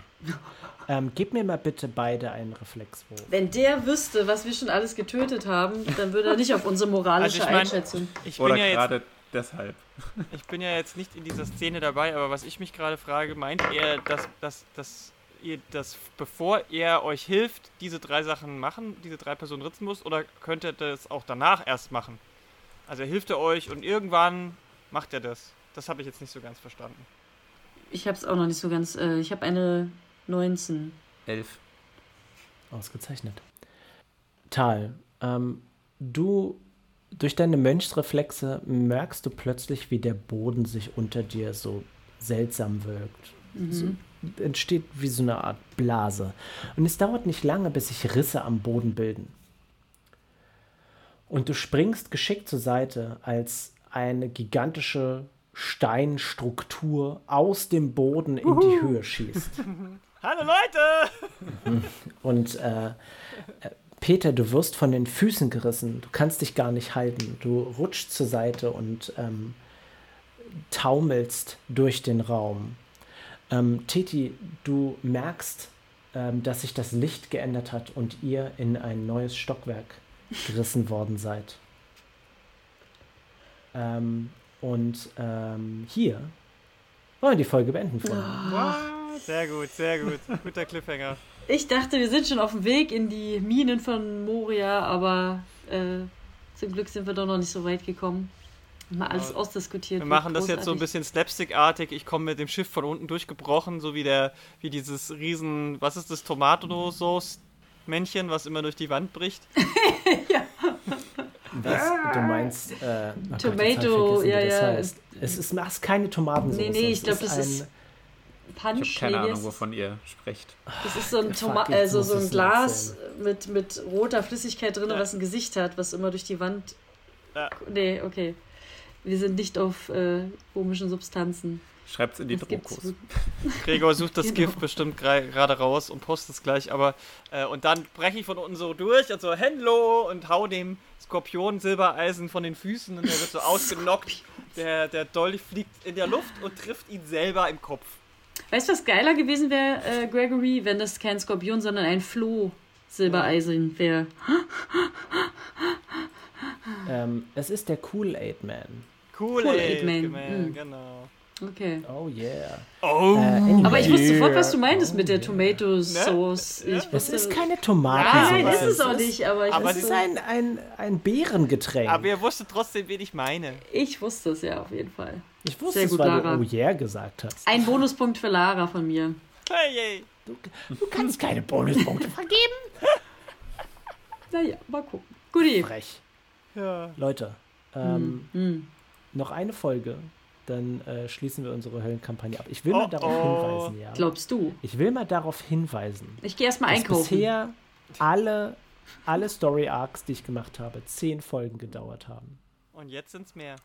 Ähm, gib mir mal bitte beide einen Reflexwurf. Wenn der wüsste, was wir schon alles getötet haben, dann würde er nicht auf unsere moralische Also ich mein- Einschätzung. Ich Oder bin, ja jetzt, gerade deshalb. ich bin ja jetzt nicht in dieser Szene dabei, aber was ich mich gerade frage, meint er, dass, dass, dass ihr das, bevor er euch hilft, diese drei Sachen machen, diese drei Personen ritzen muss, oder könnt ihr das auch danach erst machen? Also er hilft er euch und irgendwann macht er das. Das habe ich jetzt nicht so ganz verstanden. Ich habe es auch noch nicht so ganz. Äh, ich habe eine 19. Elf. Ausgezeichnet. Tal, ähm, du durch deine Mönchsreflexe merkst du plötzlich, wie der Boden sich unter dir so seltsam wirkt. So, entsteht wie so eine Art Blase. Und es dauert nicht lange, bis sich Risse am Boden bilden. Und du springst geschickt zur Seite, als eine gigantische Steinstruktur aus dem Boden in die Höhe schießt. Hallo Leute! Und äh, äh, Peter, du wirst von den Füßen gerissen. Du kannst dich gar nicht halten. Du rutschst zur Seite und ähm, taumelst durch den Raum. Ähm, Titi, du merkst, ähm, dass sich das Licht geändert hat und ihr in ein neues Stockwerk gerissen worden seid. Ähm, und ähm, hier wollen wir die Folge beenden. Freunde. Sehr gut, sehr gut. Guter Cliffhanger. Ich dachte, wir sind schon auf dem Weg in die Minen von Moria, aber äh, zum Glück sind wir doch noch nicht so weit gekommen. Mal alles Ja. ausdiskutiert. Wir machen das jetzt so ein bisschen slapstickartig. Ich komme mit dem Schiff von unten durchgebrochen, so wie der, wie dieses riesen, was ist das, Tomato-Sauce-Männchen, was immer durch die Wand bricht. Was, du meinst äh, oh Gott, Tomato, vergessen, wie ja, das ja. Heißt. Es ist, es ist keine Tomatensauce. Nee, nee, ich glaube, das ein, ist Punch. Ich habe keine Ahnung, wovon ihr sprecht. Das ist so ein, Toma jetzt also muss so ein Glas mit, mit roter Flüssigkeit drin, Ja. was ein Gesicht hat, was immer durch die Wand. Ja. Nee, okay. Wir sind nicht auf äh, komischen Substanzen. Schreibt's in die wirklich. Gregor sucht das Genau. Gift bestimmt gerade raus und postet es gleich, aber äh, und dann breche ich von unten so durch und so Hello und hau dem Skorpion Silbereisen von den Füßen und der wird so ausgenockt. Der, der Dolch fliegt in der Luft und trifft ihn selber im Kopf. Weißt du, was geiler gewesen wäre, äh, Gregory, wenn das kein Skorpion, sondern ein Floh Silbereisen wäre? ähm, es ist der Kool-Aid-Man. Cool, Kool-Aid ey, Man, Man, genau. Okay. Oh yeah. Oh, Äh, anyway. Aber ich wusste sofort, was du Yeah. meintest mit der Oh, Tomato Sauce. Es wusste, ist keine Tomatensauce. nein, ist es auch nicht, aber ich, aber Es ist ein, ein, ein Beerengetränk. aber ihr wusstet trotzdem, wen ich meine. ich wusste es ja auf jeden Fall. ich wusste sehr es, gut, weil Lara. du Oh yeah gesagt hast. Ein Bonuspunkt für Lara von mir. Hey, hey. Du kannst keine Bonuspunkte vergeben. Naja, mal gucken. Guti. Frech. Ja. Leute, ähm, Hm. noch eine Folge, dann äh, schließen wir unsere Höllenkampagne ab. Ich will Oh, mal darauf oh. hinweisen, ja. Glaubst du? Ich will mal darauf hinweisen, Ich gehe erstmal dass einkaufen. bisher alle, alle Story Arcs, die ich gemacht habe, zehn Folgen gedauert haben. Und jetzt sind's mehr.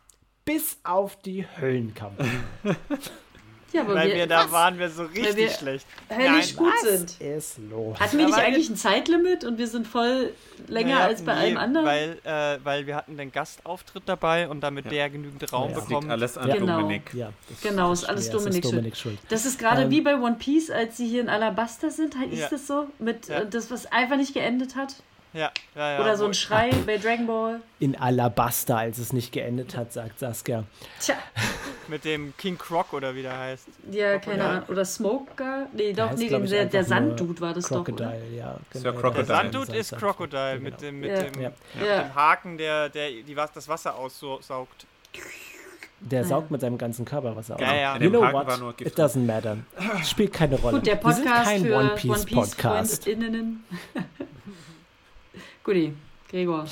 Bis auf die Höllenkampagne. Ja, aber Weil wir, wir, da was? waren wir so richtig wir- schlecht. höllisch Nein, gut Was sind. ist los? Hatten wir nicht Aber eigentlich ein Zeitlimit und wir sind voll länger Naja, als bei nee, allem anderen? Weil, äh, weil wir hatten den Gastauftritt dabei und damit Ja. der genügend Raum Ja. Das liegt bekommt. alles an Genau. Dominik. Ja, das Genau, ist alles Dominiks ist Dominiks Schuld. das ist gerade Ähm, wie bei One Piece, als sie hier in Alabasta sind. Ist Ja. das so? Mit Ja. äh, das, was einfach nicht geendet hat? Ja, ja, ja. Oder so ein Schrei bei Dragon Ball? In Alabasta, als es nicht geendet hat, sagt Saskia. Tja, Mit dem King Croc oder wie der heißt. ja, keine Ja. Ahnung. Oder Smoker? Nee, doch, heißt, nee, ich, der, der Sanddude war das doch, Crocodile, oder? ja. Genau, Crocodile. Der Crocodile. Sanddude ist Crocodile Genau. mit dem, mit Ja. dem, Ja. Ja. dem Haken, der, der die, das Wasser aussaugt. Der Ja. saugt mit seinem ganzen Körper was aus. Ja, ja. You know Haken what? It doesn't matter. Spielt keine Rolle. Gut, der Wir sind Podcast kein für One One Piece Piece Podcast. FreundInnen. Guti, Gregor.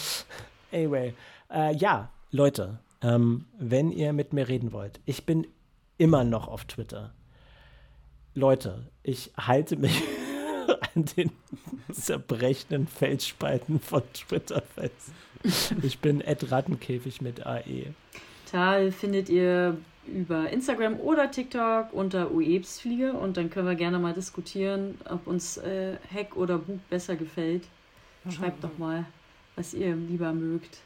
Anyway, äh, ja, Leute, ähm, wenn ihr mit mir reden wollt, ich bin immer noch auf Twitter. Leute, ich halte mich an den zerbrechenden Felsspalten von Twitter fest. Ich bin Ed Rattenkäfig mit AE. Tal findet ihr über Instagram oder TikTok unter Uebsfliege und dann können wir gerne mal diskutieren, ob uns äh, Hack oder Bug besser gefällt. Schreibt doch mal, was ihr lieber mögt.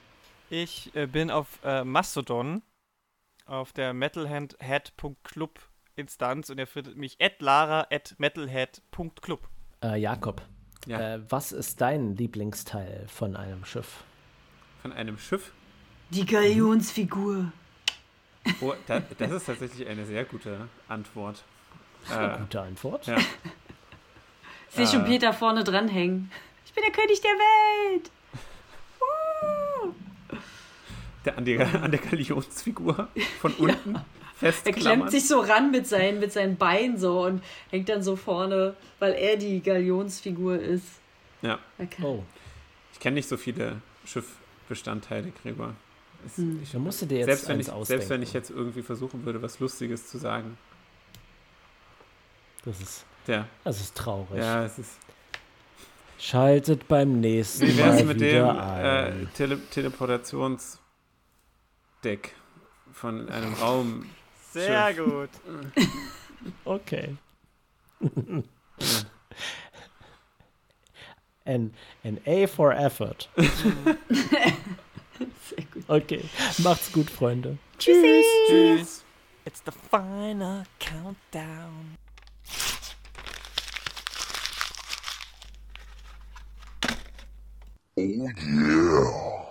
Ich äh, bin auf äh, Mastodon, auf der metalhead.club Instanz und ihr findet mich at lara at metalhead.club. Äh, Jakob, Ja, äh, was ist dein Lieblingsteil von einem Schiff? von einem Schiff. Die Galionsfigur. Oh, da, das ist tatsächlich eine sehr gute Antwort. Äh, Gute Antwort. ja. Ich sehe schon Äh. Peter vorne dranhängen. Bin der König der Welt. der, an, der, an der Galionsfigur von unten Er festklammern. klemmt sich so ran mit seinen, mit seinen Beinen so und hängt dann so vorne, weil er die Galionsfigur ist. Ja, Er kann- Oh, ich kenne nicht so viele Schiffbestandteile, Gregor. Es, Hm. ich, da musst du dir jetzt selbst, wenn eins ich, ausdenken. selbst wenn ich jetzt irgendwie versuchen würde, was Lustiges zu sagen. Das ist, Der, das ist traurig. ja, es ist. Schaltet beim nächsten Wie wär's Mal mit wieder dem ein. äh, Tele Teleportationsdeck von einem Raum Sehr gut. Okay. An, an A for effort. Sehr gut. Okay, macht's gut, Freunde. Tschüss. Tschüss. It's the final countdown. Oh yeah.